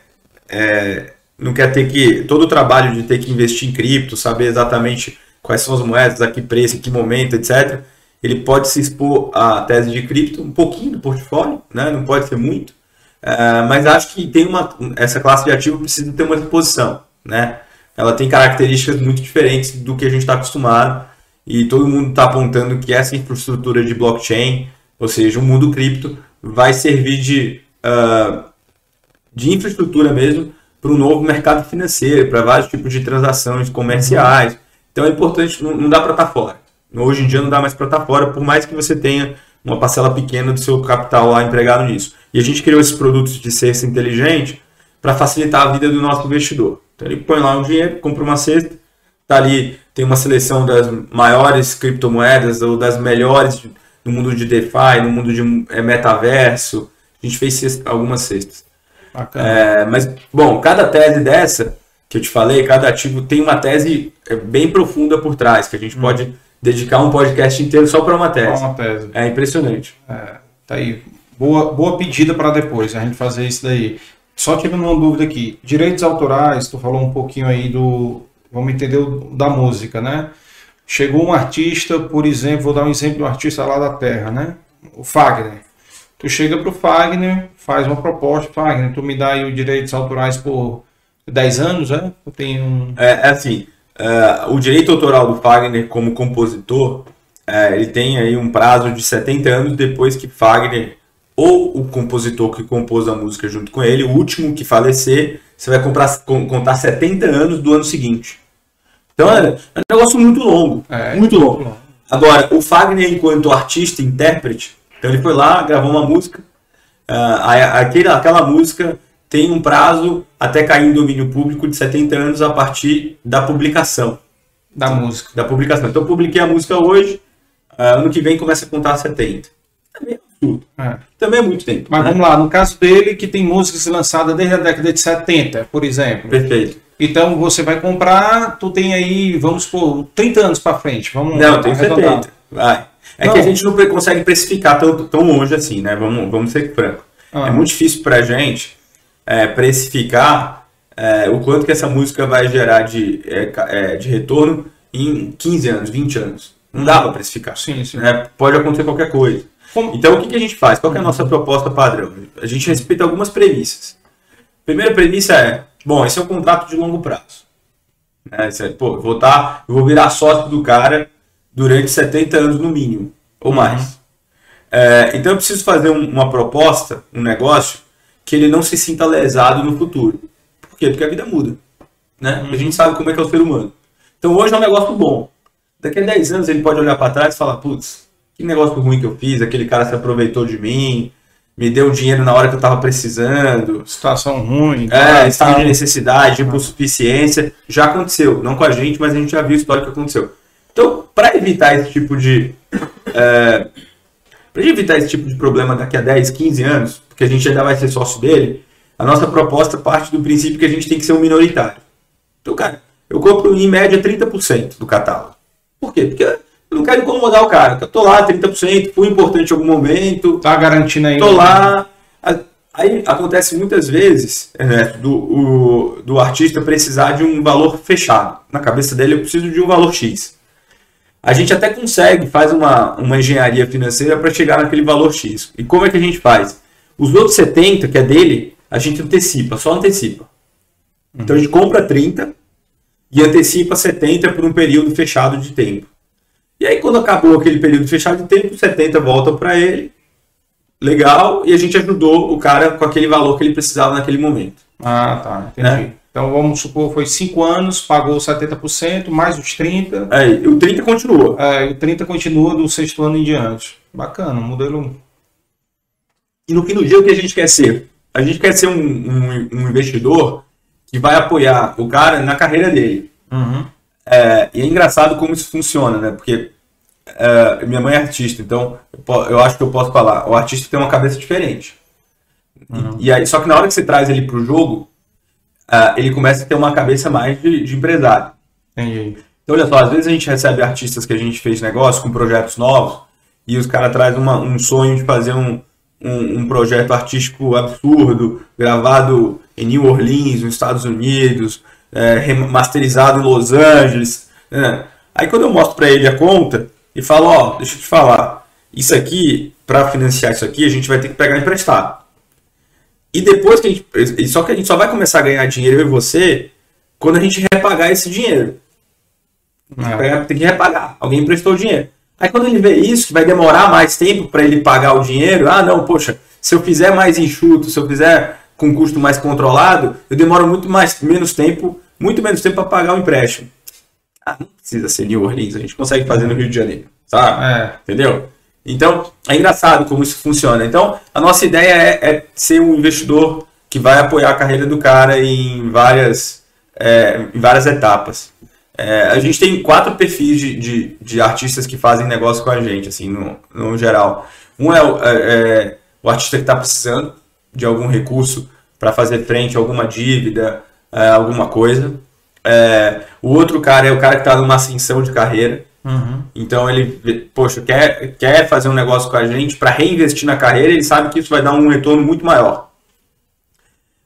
é, não quer ter que. todo o trabalho de ter que investir em cripto, saber exatamente quais são as moedas, a que preço, em que momento, etc., ele pode se expor à tese de cripto, um pouquinho do portfólio, né? não pode ser muito. É, mas acho que tem uma, essa classe de ativo precisa ter uma exposição. Né? ela tem características muito diferentes do que a gente está acostumado e todo mundo está apontando que essa infraestrutura de blockchain, ou seja, o mundo cripto, vai servir de, uh, de infraestrutura mesmo para um novo mercado financeiro, para vários tipos de transações comerciais. Então é importante, não, não dá para estar tá fora. Hoje em dia não dá mais para estar tá fora, por mais que você tenha uma parcela pequena do seu capital lá empregado nisso. E a gente criou esses produtos de cesta inteligente para facilitar a vida do nosso investidor. Então ele põe lá um dinheiro, compra uma cesta, tá ali, tem uma seleção das maiores criptomoedas ou das melhores no mundo de DeFi, no mundo de é, metaverso. A gente fez cesta, algumas cestas. É, mas, bom, cada tese dessa que eu te falei, cada ativo tem uma tese é, bem profunda por trás, que a gente hum. pode dedicar um podcast inteiro só para uma tese. uma tese. É impressionante. É, tá aí. Boa, boa pedida para depois, a gente fazer isso daí. Só tirando uma dúvida aqui, direitos autorais, tu falou um pouquinho aí do, vamos entender o, da música, né? Chegou um artista, por exemplo, vou dar um exemplo de um artista lá da Terra, né? O Fagner. Tu chega pro Fagner, faz uma proposta, Fagner, tu me dá aí os direitos autorais por 10 anos, né? Eu tenho um... É, é assim, uh, o direito autoral do Fagner como compositor, uh, ele tem aí um prazo de 70 anos depois que Fagner ou o compositor que compôs a música junto com ele, o último que falecer, você vai comprar, contar 70 anos do ano seguinte. Então é, é um negócio muito longo. É, muito longo. Agora, o Fagner, enquanto artista, intérprete, então ele foi lá, gravou uma música, uh, aquele, aquela música tem um prazo até cair em domínio público de 70 anos a partir da publicação. Da música. Da publicação. Então eu publiquei a música hoje, uh, ano que vem começa a contar 70. É meio tudo. É. Também é muito tempo. Mas né? vamos lá, no caso dele, que tem músicas lançadas desde a década de 70, por exemplo. Perfeito. Então você vai comprar, tu tem aí, vamos por 30 anos para frente. Vamos Não, tem 70. Vai. É não. que a gente não consegue precificar tão, tão longe assim, né? Vamos, vamos ser franco. Ah. É muito difícil para a gente é, precificar é, o quanto que essa música vai gerar de, é, é de retorno em 15 anos, 20 anos. Não dá para precificar. Sim, sim. Né? Pode acontecer qualquer coisa. Como... Então, o que, que, a gente faz? Qual é a nossa proposta padrão? A gente respeita algumas premissas. primeira premissa é, bom, esse é um contrato de longo prazo. É, é, pô, vou, tá, eu vou virar sócio do cara durante 70 anos no mínimo, ou mais. É, então, eu preciso fazer um, uma proposta, um negócio, que ele não se sinta lesado no futuro. Por quê? Porque a vida muda. Né? Uhum. A gente sabe como é que é o ser humano. Então, hoje é um negócio bom. Daqui a 10 anos ele pode olhar para trás e falar, putz, que negócio ruim que eu fiz, aquele cara se aproveitou de mim, me deu dinheiro na hora que eu tava precisando. Situação ruim. É, estado de necessidade, de insuficiência. Já aconteceu. Não com a gente, mas a gente já viu a história que aconteceu. Então, para evitar esse tipo de. É, para evitar esse tipo de problema daqui a 10, 15 anos, porque a gente ainda vai ser sócio dele, a nossa proposta parte do princípio que a gente tem que ser um minoritário. Então, cara, eu compro em média 30% do catálogo. Por quê? Porque eu não quero incomodar o cara. Eu tô lá, 30%, fui importante em algum momento. Tá garantindo aí. Tô lá. Aí acontece muitas vezes né, do, o, do artista precisar de um valor fechado. Na cabeça dele, eu preciso de um valor X. A gente até consegue, faz uma, uma engenharia financeira para chegar naquele valor X. E como é que a gente faz? Os outros 70, que é dele, a gente antecipa, só antecipa. Então a gente compra 30 e antecipa 70 por um período fechado de tempo. E aí, quando acabou aquele período fechado de tempo, 70 volta para ele. Legal. E a gente ajudou o cara com aquele valor que ele precisava naquele momento. Ah, tá. Entendi. Né? Então vamos supor, foi 5 anos, pagou 70%, mais os 30%. É, o 30% continua. É, o 30% continua do sexto ano em diante. Bacana, modelo. E no fim do dia, o que a gente quer ser? A gente quer ser um, um, um investidor que vai apoiar o cara na carreira dele. Uhum. É, e é engraçado como isso funciona, né? Porque é, minha mãe é artista, então eu, eu, acho que eu posso falar. O artista tem uma cabeça diferente. Uhum. E, e, aí, só que na hora que você traz ele para o jogo, uh, ele começa a ter uma cabeça mais de, de empresário. Entendi. Então, olha só, às vezes a gente recebe artistas que a gente fez negócio com projetos novos e os caras trazem um sonho de fazer um, um, um, projeto artístico absurdo, gravado em New Orleans, nos Estados Unidos, é, masterizado em Los Angeles. Né? Aí quando eu mostro para ele a conta e falo, ó, deixa eu te falar, isso aqui, para financiar isso aqui, a gente vai ter que pegar emprestado. E depois que a gente. Só que a gente só vai começar a ganhar dinheiro eu e você quando a gente repagar esse dinheiro. É. Tem que repagar. Alguém emprestou o dinheiro. Aí quando ele vê isso, que vai demorar mais tempo para ele pagar o dinheiro, ah, não, poxa, se eu fizer mais enxuto, se eu fizer com custo mais controlado, eu demoro muito mais, menos tempo, muito menos tempo para pagar o empréstimo. Ah, não precisa ser New Orleans, a gente consegue fazer no Rio de Janeiro, sabe? É. Entendeu? Então, é engraçado como isso funciona. Então, a nossa ideia é, é ser um investidor que vai apoiar a carreira do cara em várias, é, em várias etapas. É, a gente tem quatro perfis de, de, de, artistas que fazem negócio com a gente, assim, no, no geral. Um é, o, é, é o artista que está precisando de algum recurso para fazer frente a alguma dívida, é, alguma coisa. É, o outro cara é o cara que está numa ascensão de carreira. Uhum. Então ele, poxa, quer, quer fazer um negócio com a gente para reinvestir na carreira, ele sabe que isso vai dar um retorno muito maior.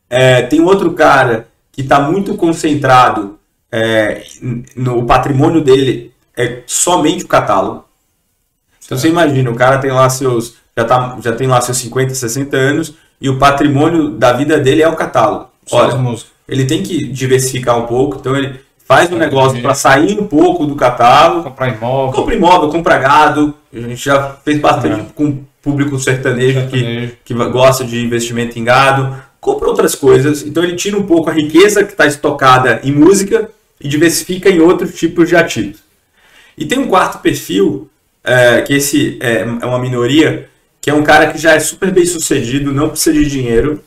É, tem outro cara que está muito concentrado é, no patrimônio dele é somente o catálogo. Então você imagina, o cara tem lá seus já, tá, já tem lá seus 50, 60 anos e o patrimônio da vida dele é o catálogo. Olha, ele tem que diversificar um pouco, então ele faz um negócio para sair um pouco do catálogo. Comprar imóvel. Compra imóvel, compra gado. A gente já fez bastante é. com público sertanejo, sertanejo. Que, que gosta de investimento em gado. Compra outras coisas. Então ele tira um pouco a riqueza que está estocada em música e diversifica em outros tipos de ativos. E tem um quarto perfil, é, que esse é, é uma minoria, que é um cara que já é super bem sucedido, não precisa de dinheiro,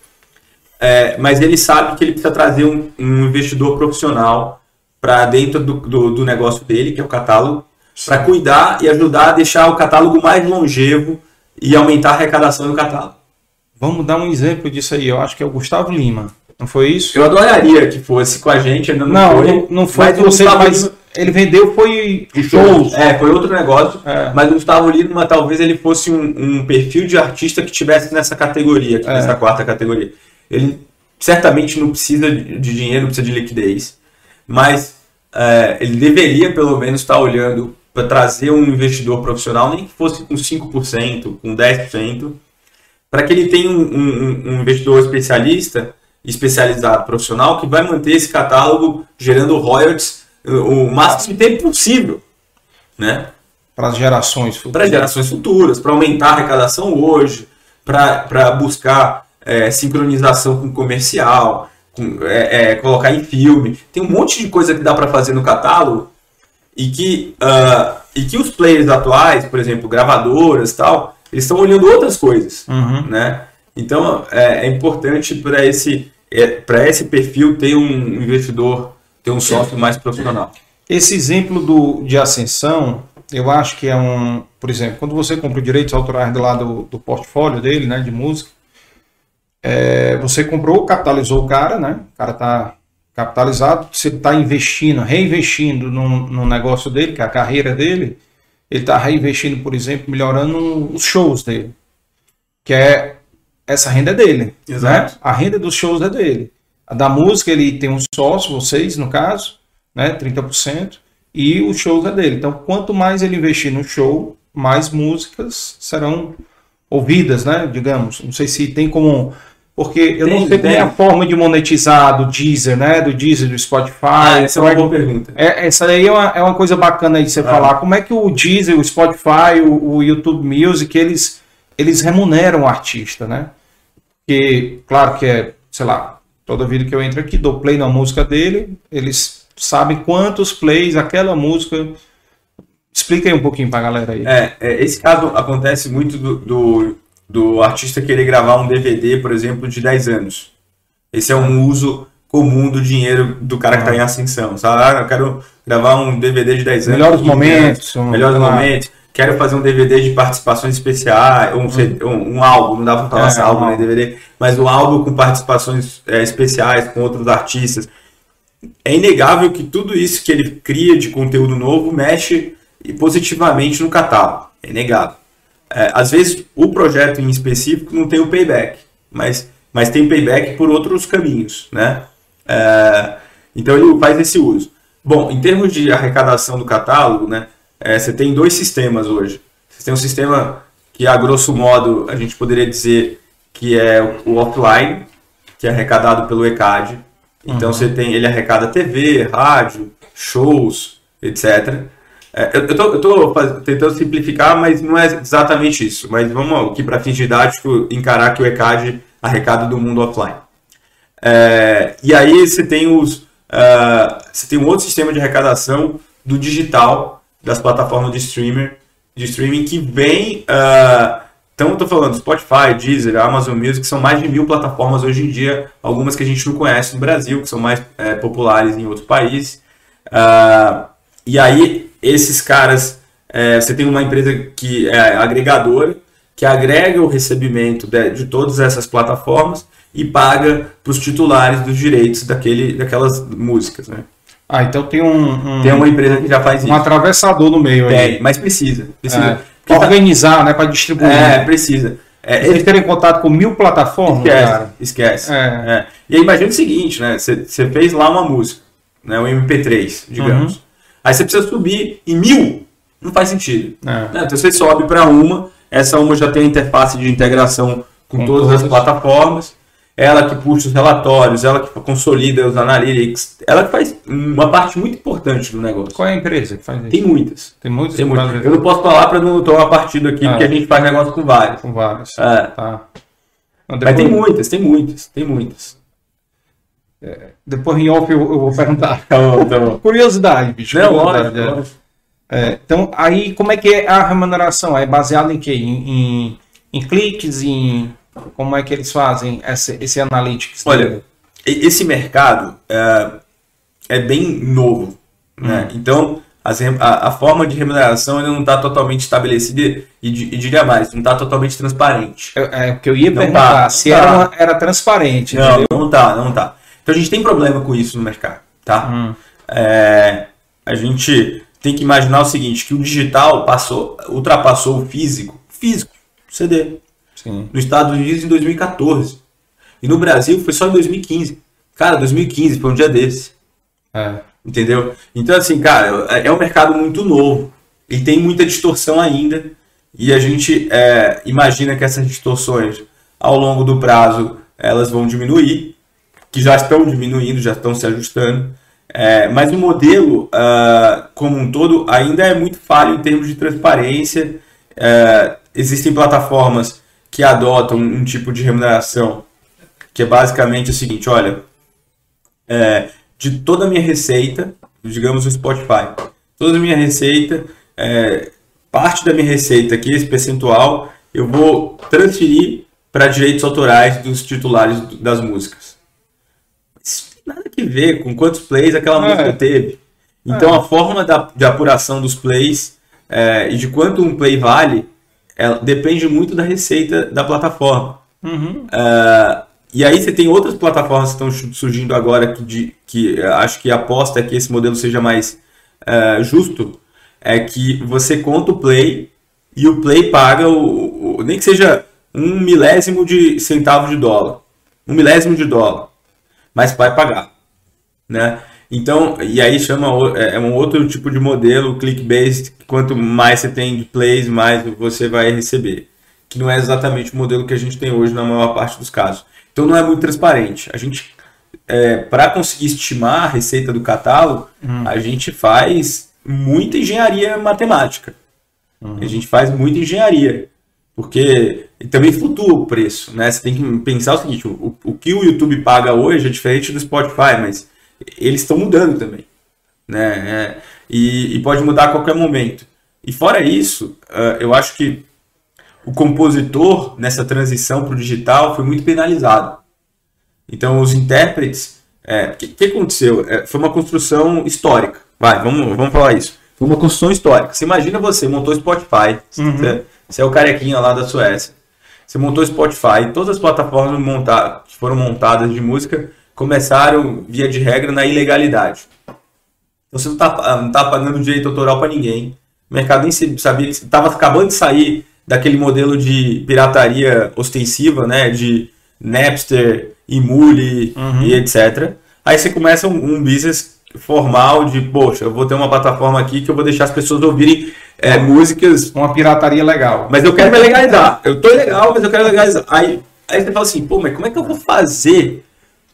é, mas ele sabe que ele precisa trazer um, um investidor profissional para dentro do, do, do, negócio dele, que é o catálogo, para cuidar e ajudar a deixar o catálogo mais longevo e aumentar a arrecadação do catálogo. Vamos dar um exemplo disso aí. Eu acho que é o Gustavo Lima. Não foi isso? Eu adoraria que fosse com a gente, ainda não, não foi. Não, não foi mas você, mas ele vendeu foi shows. É, foi outro negócio. É. Mas o Gustavo Lima talvez ele fosse um, um, perfil de artista que tivesse nessa categoria, aqui, é. nessa quarta categoria. Ele certamente não precisa de dinheiro, não precisa de liquidez, mas é, ele deveria pelo menos estar olhando para trazer um investidor profissional, nem que fosse com 5%, com 10%, para que ele tenha um, um, um investidor especialista especializado profissional que vai manter esse catálogo gerando royalties uh, o máximo de tempo possível, né? Para as gerações futuras. Para gerações futuras, para aumentar a arrecadação hoje, para buscar é, sincronização com comercial, com, é, é, colocar em filme. Tem um monte de coisa que dá para fazer no catálogo e que, uh, e que os players atuais, por exemplo, gravadoras e tal, eles estão olhando outras coisas, uhum. né? Então é, é importante para esse é, para esse perfil ter um investidor, ter um sócio mais profissional. Esse exemplo do, de ascensão, eu acho que é um, por exemplo, quando você compra os direitos autorais do lado do, portfólio dele, né, de música, é, você comprou, capitalizou o cara, né? O cara está capitalizado, você está investindo, reinvestindo no, no negócio dele, que é a carreira dele, ele está reinvestindo, por exemplo, melhorando os shows dele, que é essa renda é dele. Né? Exato. Né? A renda dos shows é dele. A da música, ele tem um sócio, vocês, no caso, né? 30%, e os shows é dele. Então, quanto mais ele investir no show, mais músicas serão ouvidas, né? Digamos. Não sei se tem como. Porque eu tem, não sei como é a forma de monetizar do Deezer, né? Do Deezer, do Spotify. Ah, essa é uma boa pergunta. É, essa aí é uma, é uma coisa bacana aí de você ah. falar. Como é que o Deezer, o Spotify, o, o YouTube Music, eles, eles remuneram o artista, né? que, claro que é, sei lá, toda vida que eu entro aqui, dou play na música dele, eles sabem quantos plays aquela música. Explica aí um pouquinho pra galera aí. É, é esse caso acontece muito do, do, do, artista querer gravar um DVD, por exemplo, de 10 anos. Esse é um uso comum do dinheiro do cara que está em ascensão. Sabe? Ah, eu quero gravar um DVD de 10 anos. Melhores momentos. melhores momentos quero fazer um DVD de participações especiais, um, uhum. um, um álbum, não dá pra falar é, álbum nem DVD, mas um álbum com participações é, especiais com outros artistas. é inegável que tudo isso que ele cria de conteúdo novo mexe positivamente no catálogo. É inegável. É, às vezes o projeto em específico não tem o payback, mas, mas tem payback por outros caminhos, né? É, então ele faz esse uso. Bom, em termos de arrecadação do catálogo, né, é, você tem dois sistemas hoje. Você tem um sistema que, a grosso modo, a gente poderia dizer que é o offline, que é arrecadado pelo ECAD. Então uhum. você tem, ele arrecada TV, rádio, shows, etc. É, eu, estou tentando simplificar, mas não é exatamente isso. Mas vamos aqui para fins didáticos encarar que o ECAD arrecada do mundo offline. É, e aí você tem os, uh, você tem um outro sistema de arrecadação do digital das plataformas de streamer, de streaming que vem uh, então, estou falando Spotify, Deezer, Amazon Music, são mais de mil plataformas hoje em dia, algumas que a gente não conhece no Brasil, que são mais é, populares em outros países. Uh, e aí, esses caras, é, você tem uma empresa que é agregadora, que agrega o recebimento de, de todas essas plataformas e paga para os titulares dos direitos daquele, daquelas músicas, né? Ah, então tem um, um, Tem uma empresa que já faz um isso. Um atravessador no meio tem, aí. mas precisa. Precisa. É. Para organizar, né? Para distribuir. É, precisa. É, Eles terem contato com mil plataformas, esquece, cara. Esquece. É. É. E aí imagina o seguinte, né? Você fez lá uma música, né? Um MP3, digamos. Uhum. Aí você precisa subir em mil. Não faz sentido. É. Né? Então você sobe para uma, essa uma já tem interface de integração com, com todas, todas as plataformas ela que puxa os relatórios, ela que consolida os analytics, ela que faz uma parte muito importante do negócio. Qual é a empresa que faz isso? Tem muitas. Tem muitas? Tem muitas. Eu não posso falar para não tomar partido aqui, ah, porque a gente faz negócio com vários. Com vários. É. Tá. Não, depois... Mas tem muitas, tem muitas, tem muitas. É, depois em off eu, eu vou perguntar. [laughs] tá bom, tá bom. Curiosidade, bicho. Não, curiosidade, é. É, então, aí como é que é a remuneração? É baseada em quê? Em, em, em cliques, em como é que eles fazem esse, esse analytics? Olha, esse mercado é, é bem novo. Né? Hum. Então, as, a, a, forma de remuneração ainda não está totalmente estabelecida e, e, diria mais, não está totalmente transparente. É, é que eu ia não perguntar tá, se tá. Era, era transparente. Não, entendeu? não tá, não tá. Então a gente tem problema com isso no mercado, tá? Hum. É, a gente tem que imaginar o seguinte, que o digital passou, ultrapassou o físico, físico, CD. Sim. Nos Estados Unidos em 2014. E no Brasil foi só em 2015. Cara, 2015 foi um dia desse. É. Entendeu? Então, assim, cara, é, é um mercado muito novo. E tem muita distorção ainda. E a gente é, imagina que essas distorções, ao longo do prazo, elas vão diminuir. Que já estão diminuindo, já estão se ajustando. É, mas o modelo, uh, como um todo, ainda é muito falho em termos de transparência. É, existem plataformas que adotam um tipo de remuneração que é basicamente o seguinte, olha, é, de toda a minha receita, digamos o Spotify, toda a minha receita, é, parte da minha receita aqui, esse percentual, eu vou transferir para direitos autorais dos titulares das músicas. Isso não tem nada que ver com quantos plays aquela é. música teve. Então é. a forma da, de apuração dos plays é, e de quanto um play vale ela depende muito da receita da plataforma. Uhum. Uh, e aí você tem outras plataformas que estão surgindo agora que, de, que acho que a aposta é que esse modelo seja mais uh, justo, é que você conta o play e o play paga o, o, nem que seja um milésimo de centavo de dólar, um milésimo de dólar, mas vai pagar, né? Então, e aí chama é, é um outro tipo de modelo click-based, quanto mais você tem de plays, mais você vai receber. Que não é exatamente o modelo que a gente tem hoje na maior parte dos casos. Então não é muito transparente. A gente, é, para conseguir estimar a receita do catálogo, hum. a gente faz muita engenharia matemática. Uhum. A gente faz muita engenharia. Porque também flutua o preço, né? Você tem que pensar o seguinte, o, o que o YouTube paga hoje é diferente do Spotify, mas eles estão mudando também. Né? É, e, e, pode mudar a qualquer momento. E fora isso, uh, eu acho que o compositor nessa transição para o digital foi muito penalizado. Então, os intérpretes, o é, que, que, aconteceu? É, foi uma construção histórica. Vai, vamos, vamos falar isso. Foi uma construção histórica. Você imagina você montou Spotify, uhum. você, você é o carequinha lá da Suécia. Você montou Spotify, todas as plataformas montar, foram montadas de música começaram, via de regra, na ilegalidade. Então você não está não tá pagando direito autoral para ninguém. O mercado nem sabia que estava acabando de sair daquele modelo de pirataria ostensiva, né? De Napster, Emule uhum. e etc. Aí você começa um, um, business formal de, poxa, eu vou ter uma plataforma aqui que eu vou deixar as pessoas ouvirem é, músicas. Uma pirataria legal. Mas eu quero me legalizar. Eu tô legal, mas eu quero legalizar. Aí, aí você fala assim, pô, mas como é que eu vou fazer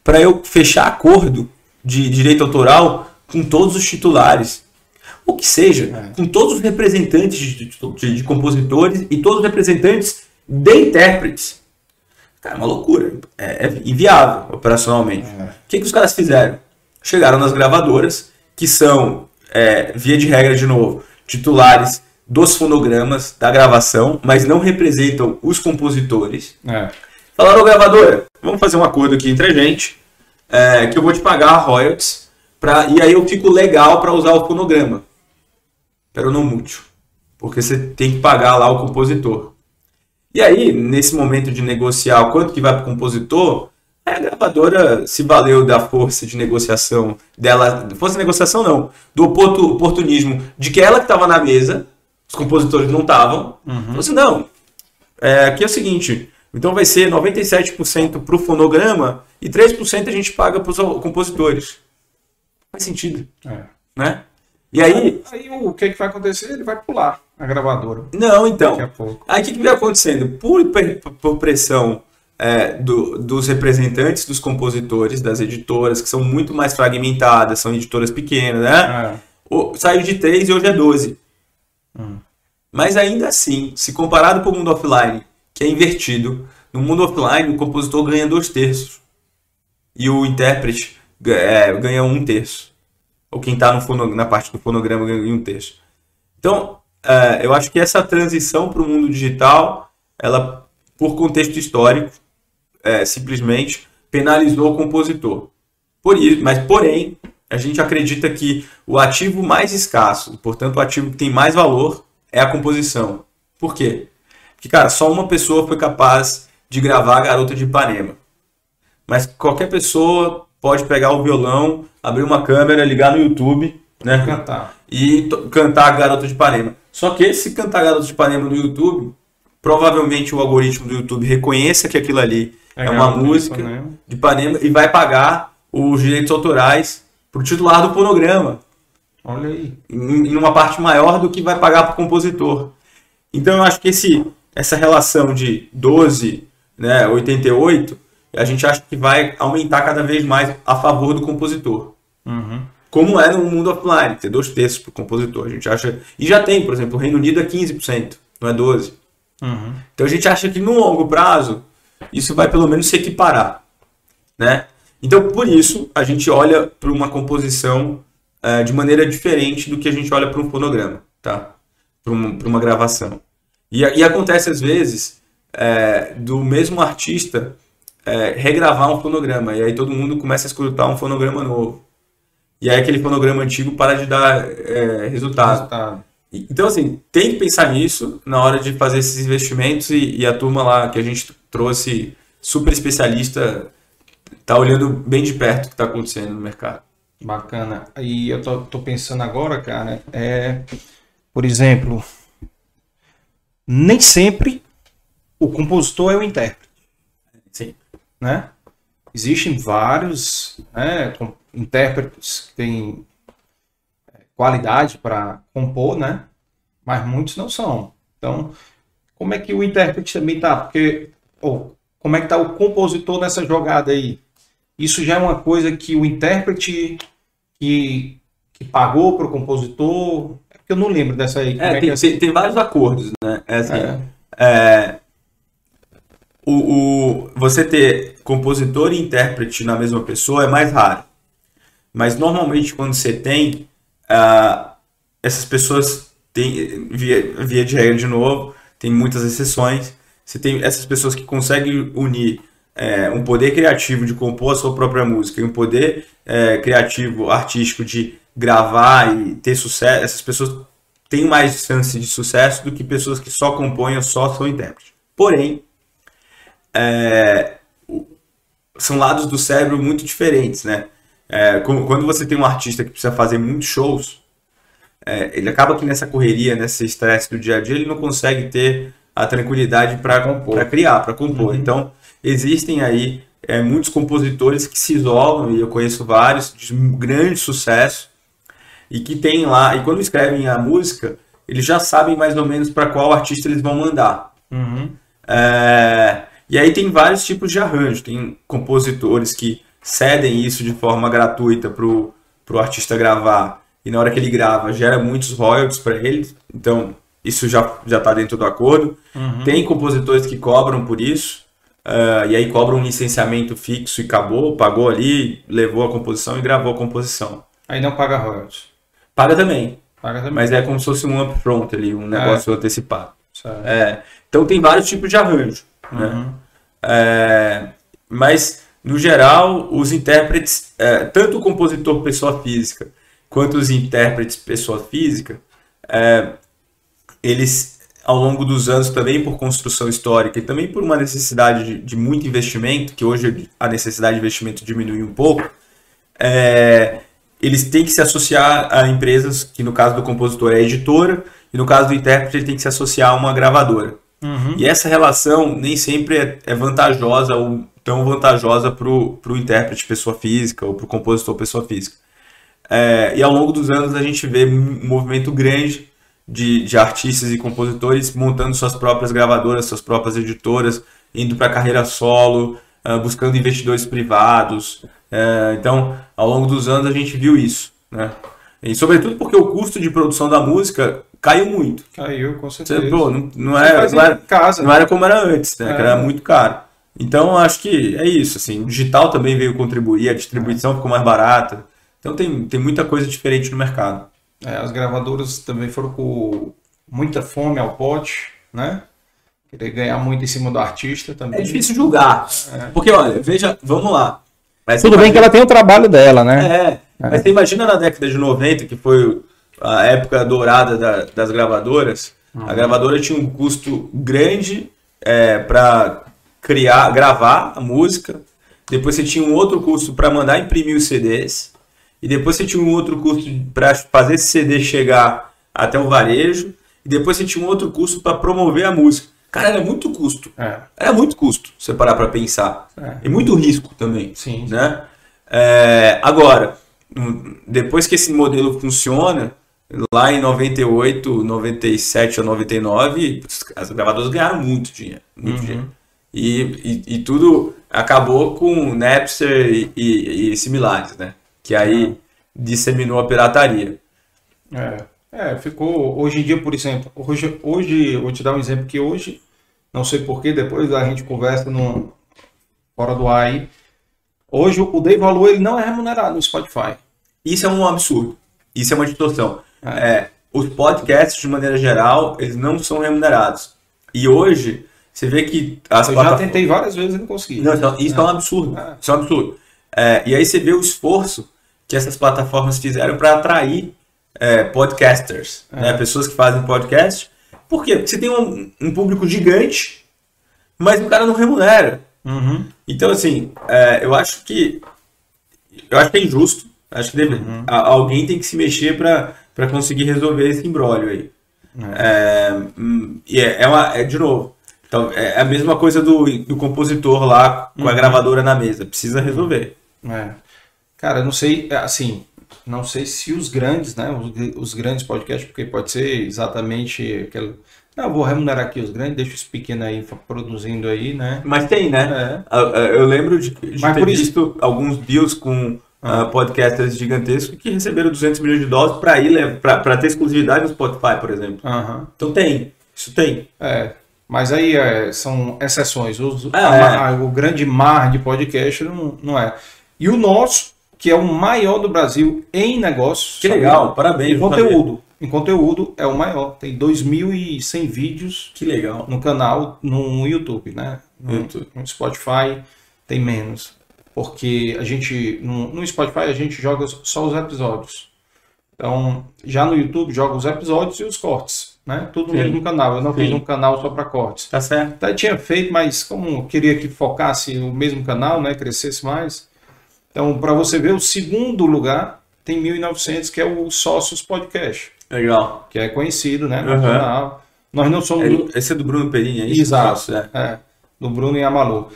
para eu fechar acordo de direito autoral com todos os titulares? O que seja, é. com todos os representantes de, de, de compositores e todos os representantes de intérpretes. Cara, é uma loucura. É, é inviável operacionalmente. É. O que, que os caras fizeram? Chegaram nas gravadoras, que são, é, via de regra de novo, titulares dos fonogramas da gravação, mas não representam os compositores. É. Falaram, gravadora, vamos fazer um acordo aqui entre a gente, é, que eu vou te pagar royalties, pra, e aí eu fico legal para usar o fonograma. Pero não mútil. Porque você tem que pagar lá o compositor. E aí, nesse momento de negociar o quanto que vai para o compositor, a gravadora se valeu da força de negociação dela, força de negociação não, do oportunismo de que ela que estava na mesa, os compositores não estavam. Uhum. Falou assim, não, é, aqui é o seguinte, então vai ser 97% para o fonograma e 3% a gente paga para os compositores. Faz sentido. É. Né? E aí, aí o que, que vai acontecer? Ele vai pular a gravadora. Não, então. Aí o que, que vem acontecendo? Por, por pressão é, do, dos representantes dos compositores, das editoras, que são muito mais fragmentadas, são editoras pequenas, né? É. O, saiu de 3 e hoje é 12. Hum. Mas ainda assim, se comparado com o mundo offline, que é invertido, no mundo offline o compositor ganha dois terços. E o intérprete é, ganha um terço ou quem está na parte do fonograma ganha um terço. Então, é, eu acho que essa transição para o mundo digital, ela, por contexto histórico, é, simplesmente penalizou o compositor. Por isso, mas, porém, a gente acredita que o ativo mais escasso, portanto, o ativo que tem mais valor, é a composição. Por quê? Porque, cara, só uma pessoa foi capaz de gravar a Garota de Ipanema. Mas qualquer pessoa pode pegar o violão, abrir uma câmera, ligar no YouTube, né? Cantar. E cantar Garota de Ipanema. Só que se cantar Garota de Ipanema no YouTube, provavelmente o algoritmo do YouTube reconheça que aquilo ali é, é uma música de Ipanema e vai pagar os direitos autorais pro titular do fonograma. Olha aí. Em, em uma parte maior do que vai pagar pro compositor. Então eu acho que esse, essa relação de 12, né, 88 a gente acha que vai aumentar cada vez mais a favor do compositor. Uhum. Como é no mundo offline, ter dois terços para o compositor. A gente acha. E já tem, por exemplo, o Reino Unido é 15%, não é 12%. Uhum. Então a gente acha que no longo prazo isso vai pelo menos se equiparar. Né? Então, por isso, a gente olha para uma composição uh, de maneira diferente do que a gente olha para um fonograma, tá? para uma, uma gravação. E, e acontece às vezes é, do mesmo artista é, regravar um fonograma. E aí todo mundo começa a escutar um fonograma novo. E aí aquele fonograma antigo para de dar é, resultado. resultado. Então, assim, tem que pensar nisso na hora de fazer esses investimentos e, e a turma lá que a gente trouxe, super especialista, tá olhando bem de perto o que está acontecendo no mercado. Bacana. E eu tô, tô pensando agora, cara, é, por exemplo, nem sempre o compositor é o intérprete. Sim né? Existem vários né, intérpretes que têm é, qualidade para compor, né? Mas muitos não são. Então, como é que o intérprete também tá? Porque, ou, como é que tá o compositor nessa jogada aí? Isso já é uma coisa que o intérprete que, que pagou para o compositor. Porque eu não lembro dessa aí. É, é tem, é tem, tem, vários acordos, né? É assim, é. é o, o, você ter compositor e intérprete na mesma pessoa é mais raro. Mas normalmente quando você tem, uh, essas pessoas têm, via, via de regra de novo, tem muitas exceções, você tem essas pessoas que conseguem unir é, um poder criativo de compor a sua própria música e um poder é, criativo, artístico de gravar e ter sucesso, essas pessoas têm mais chance de sucesso do que pessoas que só compõem ou só são intérpretes. Porém, é, são lados do cérebro muito diferentes, né? É, quando você tem um artista que precisa fazer muitos shows, é, ele acaba que nessa correria, nesse estresse do dia a dia, ele não consegue ter a tranquilidade para criar, para compor. Uhum. Então, existem aí é, muitos compositores que se isolam, e eu conheço vários, de grande sucesso, e que tem lá, e quando escrevem a música, eles já sabem mais ou menos para qual artista eles vão mandar. Uhum. É, e aí tem vários tipos de arranjo. Tem compositores que cedem isso de forma gratuita para o artista gravar, e na hora que ele grava gera muitos royalties para ele, então isso já está dentro do acordo. Uhum. Tem compositores que cobram por isso, uh, e aí cobram um licenciamento fixo e acabou, pagou ali, levou a composição e gravou a composição. Aí não paga royalties. Paga também. Paga também. Mas é como se fosse um upfront ali, um negócio é. antecipado. É. Então tem vários tipos de arranjo. Né? Uhum. É, mas, no geral, os intérpretes, é, tanto o compositor pessoa física quanto os intérpretes pessoa física, é, eles, ao longo dos anos, também por construção histórica e também por uma necessidade de, de muito investimento, que hoje a necessidade de investimento diminui um pouco, é, eles têm que se associar a empresas, que no caso do compositor é a editora, e no caso do intérprete ele tem que se associar a uma gravadora. Uhum. E essa relação nem sempre é, é vantajosa ou tão vantajosa para o intérprete pessoa física ou para o compositor pessoa física. É, e ao longo dos anos a gente vê um movimento grande de, de artistas e compositores montando suas próprias gravadoras, suas próprias editoras, indo para carreira solo, uh, buscando investidores privados. Uh, então, ao longo dos anos a gente viu isso. Né? E sobretudo porque o custo de produção da música caiu muito. Caiu, com certeza. Você, pô, não, não, era, não, era, casa, não era como era antes, né? É. era muito caro. Então, acho que é isso. Assim, o digital também veio contribuir, a distribuição é. ficou mais barata. Então, tem, tem muita coisa diferente no mercado. É, as gravadoras também foram com muita fome ao pote, né? Querer ganhar muito em cima do artista também. É difícil julgar. É. Porque, olha, veja, vamos lá. Mas Tudo bem que ela tem o trabalho dela, né? É, é. Mas você imagina na década de 90, que foi a época dourada da, das gravadoras, uhum. a gravadora tinha um custo grande é, para criar, gravar a música. Depois você tinha um outro custo para mandar imprimir os CDs. E depois você tinha um outro custo para fazer esse CD chegar até o varejo. E depois você tinha um outro custo para promover a música. Cara, era muito custo. É. Era muito custo, você parar para pensar. É. E muito risco também. Sim. Né? É, agora, depois que esse modelo funciona, lá em 98, 97 ou 99, as gravadoras ganharam muito dinheiro. Muito uhum. dinheiro. E, e, e, tudo acabou com Napster e, e, e similares, né? Que aí uhum. disseminou a pirataria. É, é, ficou. Hoje em dia, por exemplo, hoje, hoje, vou te dar um exemplo que hoje, não sei porquê, depois a gente conversa no, fora do ar aí. Hoje o Day Valor ele não é remunerado no Spotify. Isso é um absurdo. Isso é uma distorção. É, os podcasts, de maneira geral, eles não são remunerados. E hoje, você vê que as Eu já tentei várias vezes e não consegui. Não, isso, isso é. é. um absurdo. É. Isso é um absurdo. É, e aí você vê o esforço que essas plataformas fizeram para atrair é, podcasters, é. né? pessoas que fazem podcast. Por quê? Porque você tem um, um público gigante, mas o cara não remunera. Uhum. Então, assim, eu acho que eu acho que é injusto. Acho que deve, uhum. alguém tem que se mexer para conseguir resolver esse embrólio aí. É. Hum, e é, é, uma, é, de novo, então, é a mesma coisa do, do compositor lá com a uhum. gravadora na mesa. Precisa resolver. É. Cara, eu não sei, é, assim, não sei se os grandes, né, os, os grandes podcasts, porque pode ser exatamente aquele... Não, vou remunerar aqui os grandes, deixa os pequenos aí produzindo aí, né? Mas tem, né? É. Eu lembro de, de Mas ter visto isso... alguns deals com uh, podcasters gigantescos que receberam 200 milhões de dólares para ir para ter exclusividade no Spotify, por exemplo. Então tem, isso tem. É, mas aí é, são exceções. Os, é, a, a, o grande mar de podcast não, não é. E o nosso, que é o maior do Brasil em negócios. Que legal, parabéns. Em conteúdo. Em conteúdo é o maior. Tem 2.100 vídeos. Que legal. No canal, no YouTube, né? No, YouTube. no Spotify tem menos porque a gente no, no, Spotify a gente joga só os episódios. Então, já no YouTube joga os episódios e os cortes. né? Tudo no mesmo canal. Eu não fiz Sim. um canal só para cortes. Tá certo. Até tinha feito, mas como eu queria que focasse o mesmo canal, né, crescesse mais. Então, para você ver, o segundo lugar tem 1.900, que é o Sócios Podcast, Legal. que é conhecido, né, nacional. Nós não somos É- Esse é do Bruno Perini, é isso? Exato. É. é, do Bruno e Amalu.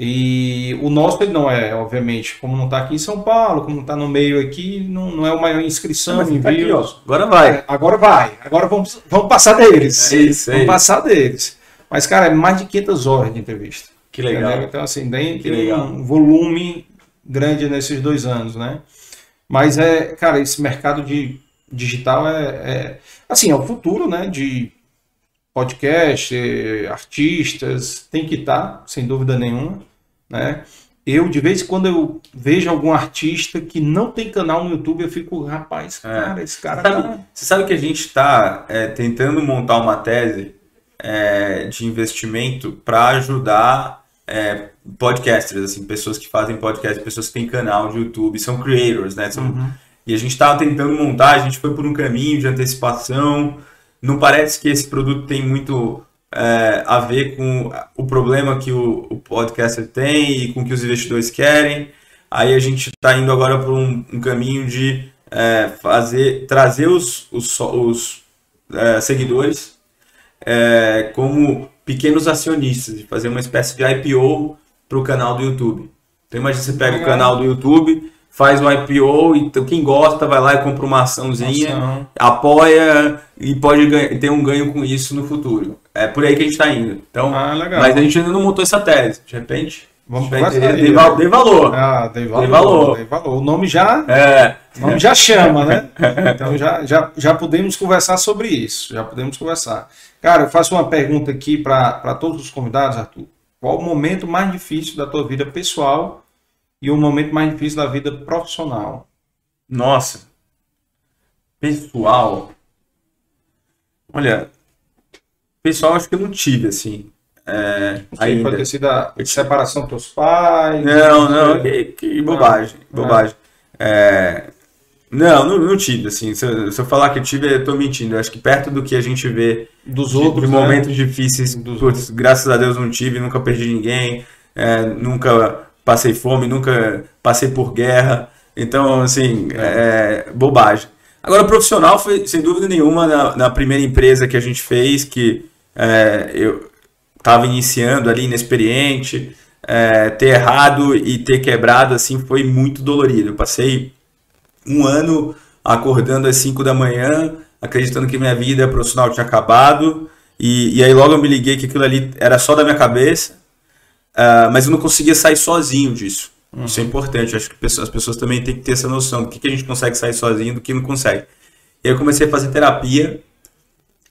E o nosso ele não é, obviamente, como não está aqui em São Paulo, como não está no meio aqui, não, não é o maior inscrição, em tá aqui. Agora vai. É, agora vai, agora vamos, vamos passar deles. É isso, é vamos passar deles. Mas, cara, é mais de 500 horas de entrevista. Que legal. Entendeu? Então, assim, tem, um volume grande nesses dois anos, né? Mas é, cara, esse mercado de digital é, é assim, é o futuro, né? De podcast, eh, artistas, tem que estar, sem dúvida nenhuma, né? Eu, de vez em quando, eu vejo algum artista que não tem canal no YouTube, eu fico, rapaz, cara, esse cara Sabe- tá... Você sabe que a gente está tentando montar uma tese é, de investimento para ajudar é, podcasters, assim, pessoas que fazem podcast, pessoas que têm canal de YouTube, são creators, né? São- Uhum. E a gente estava tentando montar, a gente foi por um caminho de antecipação. Não parece que esse produto tem muito é, a ver com o problema que o, o podcaster tem e com o que os investidores querem. Aí a gente está indo agora por um, um caminho de é, fazer, trazer os, os, os, é, seguidores é, como pequenos acionistas, de fazer uma espécie de IPO para o canal do YouTube. Então imagina você pega o Legal. canal do YouTube, faz um IPO, e então quem gosta vai lá e compra uma açãozinha, Ação. apoia e pode ganhar, ter um ganho com isso no futuro. É por aí que a gente está indo. Então, Ah, mas a gente ainda não montou essa tese. De repente, Vamos vai conversar val- né? dê valor. Ah, dei valor, Dei valor. dei valor. O nome já É, O nome já chama, né? [laughs] Então já, já, já podemos conversar sobre isso. Já podemos conversar. Cara, eu faço uma pergunta aqui para todos os convidados, Arthur. Qual o momento mais difícil da tua vida pessoal e o momento mais difícil da vida profissional? Nossa. Pessoal. Olha. Pessoal, acho que eu não tive, assim. É, Não ainda. pode ter sido a separação dos teus pais. Não, não, que, que bobagem. Bobagem. É, não, não, não tive, assim. Se eu, se eu falar que eu tive, eu tô mentindo. Eu acho que perto do que a gente vê Dos de, outros, de né? momentos difíceis, Dos putz, graças a Deus não tive, nunca perdi ninguém, é, nunca passei fome, nunca passei por guerra. Então, assim, é, bobagem. Agora, profissional foi, sem dúvida nenhuma, na, na primeira empresa que a gente fez, que é, eu estava iniciando ali, inexperiente, é, ter errado e ter quebrado, assim, foi muito dolorido. Eu passei um ano acordando às 5 da manhã, acreditando que minha vida profissional tinha acabado, e, e aí logo eu me liguei que aquilo ali era só da minha cabeça, ah, mas eu não conseguia sair sozinho disso. Isso é importante, acho que as pessoas também têm que ter essa noção do que, que a gente consegue sair sozinho do que não consegue. E aí eu comecei a fazer terapia,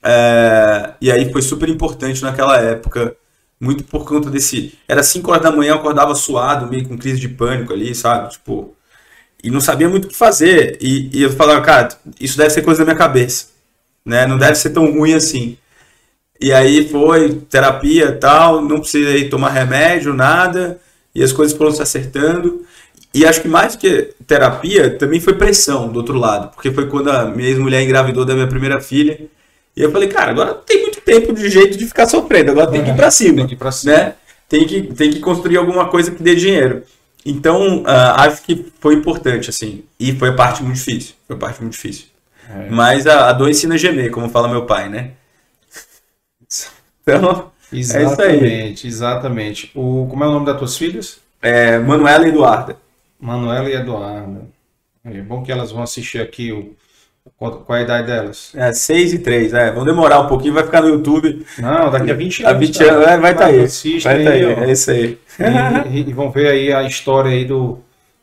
é, e aí foi super importante naquela época, muito por conta desse. Era 5 horas da manhã, eu acordava suado, meio com crise de pânico ali, sabe? Tipo, e não sabia muito o que fazer. E, e eu falava, cara, isso deve ser coisa da minha cabeça, né? Não deve ser tão ruim assim. E aí foi terapia tal, não precisei tomar remédio, nada, e as coisas foram se acertando. E acho que mais que terapia, também foi pressão do outro lado, porque foi quando a minha ex-mulher engravidou da minha primeira filha. E eu falei, cara, agora não tem muito tempo de jeito de ficar sofrendo, agora tem que ir pra cima Tem que ir pra cima. né? Tem que, tem que construir alguma coisa que dê dinheiro. Então, ah, acho que foi importante, assim. E foi a parte muito difícil. Foi a parte muito difícil. É. Mas a, a dor ensina a gemer, como fala meu pai, né? [laughs] Então, isso aí. Exatamente, exatamente. O, como é o nome das tuas filhas? é, Manuela e Eduarda. Manuela e Eduarda. É bom que elas vão assistir aqui o, qual, qual é a idade delas. É, 6 e 3, é. Vão demorar um pouquinho, vai ficar no YouTube. Não, daqui a 20 A anos. 20 cara. anos, é, vai estar aí. assistem Vai estar aí, aí, ó. é isso aí. E, [laughs] e- e vão ver aí a história aí do,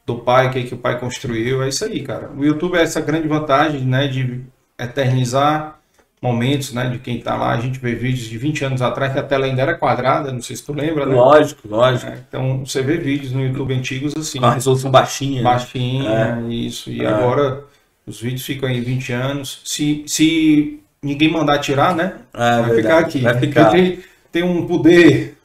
do pai, que, que o pai construiu. É isso aí, cara. O YouTube é essa grande vantagem, né, de eternizar momentos, né, de quem tá lá. A gente vê vídeos de 20 anos atrás que a tela ainda era quadrada, não sei se tu lembra, né? Lógico, lógico. É, então você vê vídeos no YouTube antigos assim, Com a resolução baixinha. né? baixinha, isso. E É. agora os vídeos ficam aí 20 anos. Se, se ninguém mandar tirar, né? É, vai verdade, ficar aqui. Vai ficar. Tem, tem um poder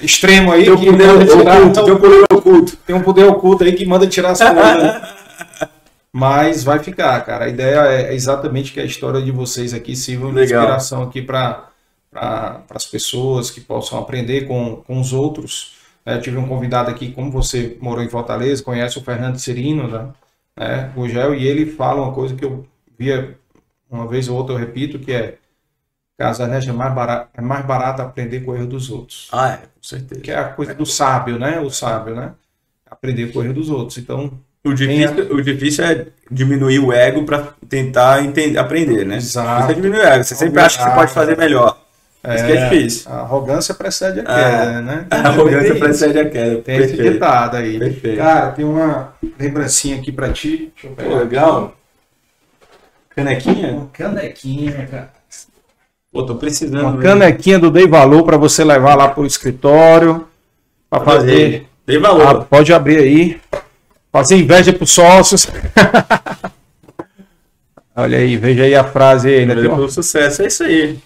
extremo aí Tem que poder manda tirar. oculto, tem um poder oculto. Tem um poder oculto aí que manda tirar as coisas. [laughs] Mas vai ficar, cara. A ideia é exatamente que a história de vocês aqui sirva de inspiração aqui para pra, as pessoas que possam aprender com, com os outros. É, eu tive um convidado aqui, como você morou em Fortaleza, conhece o Fernando Cirino, né? Né, o Gel, e ele fala uma coisa que eu via uma vez ou outra, eu repito, que é Casanete é mais barato, é mais barato aprender com o erro dos outros. Ah, é, com certeza. Que é a coisa do sábio, né? O sábio, né? Aprender com o erro dos outros. Então, O difícil, o difícil é diminuir o ego para tentar entender, aprender, né? Exato. Você o ego, você sempre acha que você pode fazer melhor. Isso que é difícil. a arrogância precede a É. queda, né? [laughs] A arrogância precede a queda. Tem esse Perfeito. ditado aí. Perfeito. Cara, tem uma lembrancinha aqui pra ti. Deixa eu Pô, pegar. legal. Canequinha? Uma canequinha, cara. Pô, tô precisando. Uma mesmo. canequinha do Dei Valor para você levar lá pro escritório. Para fazer. Dei Ah, valor. pode abrir aí. Fazer inveja pros sócios. [laughs] Olha aí, veja aí a frase aí. Ainda tem pelo sucesso, é isso aí.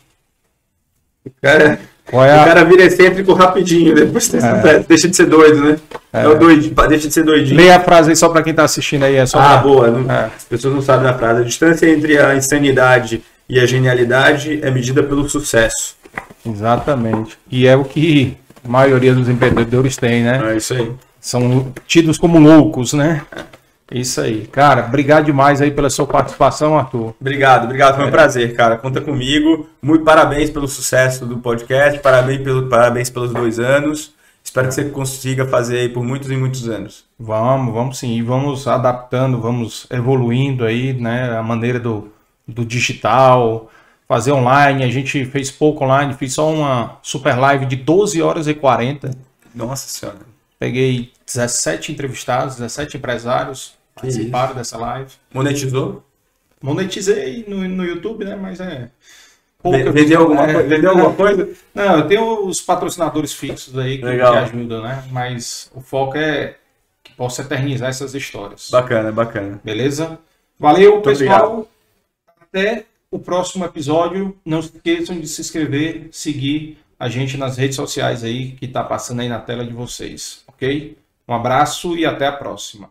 O cara, Qual é o a... cara vira excêntrico rapidinho, depois deixa de ser doido, né? É, o doidinho, deixa de ser doidinho. Leia a frase aí só para quem tá assistindo aí. É só Ah, pra- boa. não- É. As pessoas não sabem a frase. A distância entre a insanidade e a genialidade é medida pelo sucesso. Exatamente. E é o que a maioria dos empreendedores tem, né? É isso aí. São tidos como loucos, né? Isso aí. Cara, obrigado demais aí pela sua participação, Arthur. Obrigado, obrigado. É. Foi um prazer, cara. Conta comigo. Muito parabéns pelo sucesso do podcast. Parabéns, pelo, parabéns pelos dois anos. Espero que você consiga fazer aí por muitos e muitos anos. Vamos, vamos sim. E vamos adaptando, vamos evoluindo aí, né? A maneira do, do digital, fazer online. A gente fez pouco online, fiz só uma super live de 12 horas e 40. Nossa senhora. Peguei 17 entrevistados, 17 empresários participaram dessa live. Monetizou? Monetizei no, no YouTube, né? Mas é. pouca Ve- Vendeu alguma, é, coisa? Vendeu alguma coisa? Não, eu tenho os patrocinadores fixos aí que, que ajudam, né? Mas o foco é que possa eternizar essas histórias. Bacana, bacana. Beleza? Valeu, Muito pessoal. Até o próximo episódio. Não se esqueçam de se inscrever, seguir a gente nas redes sociais aí que tá passando aí na tela de vocês, ok? Um abraço e até a próxima.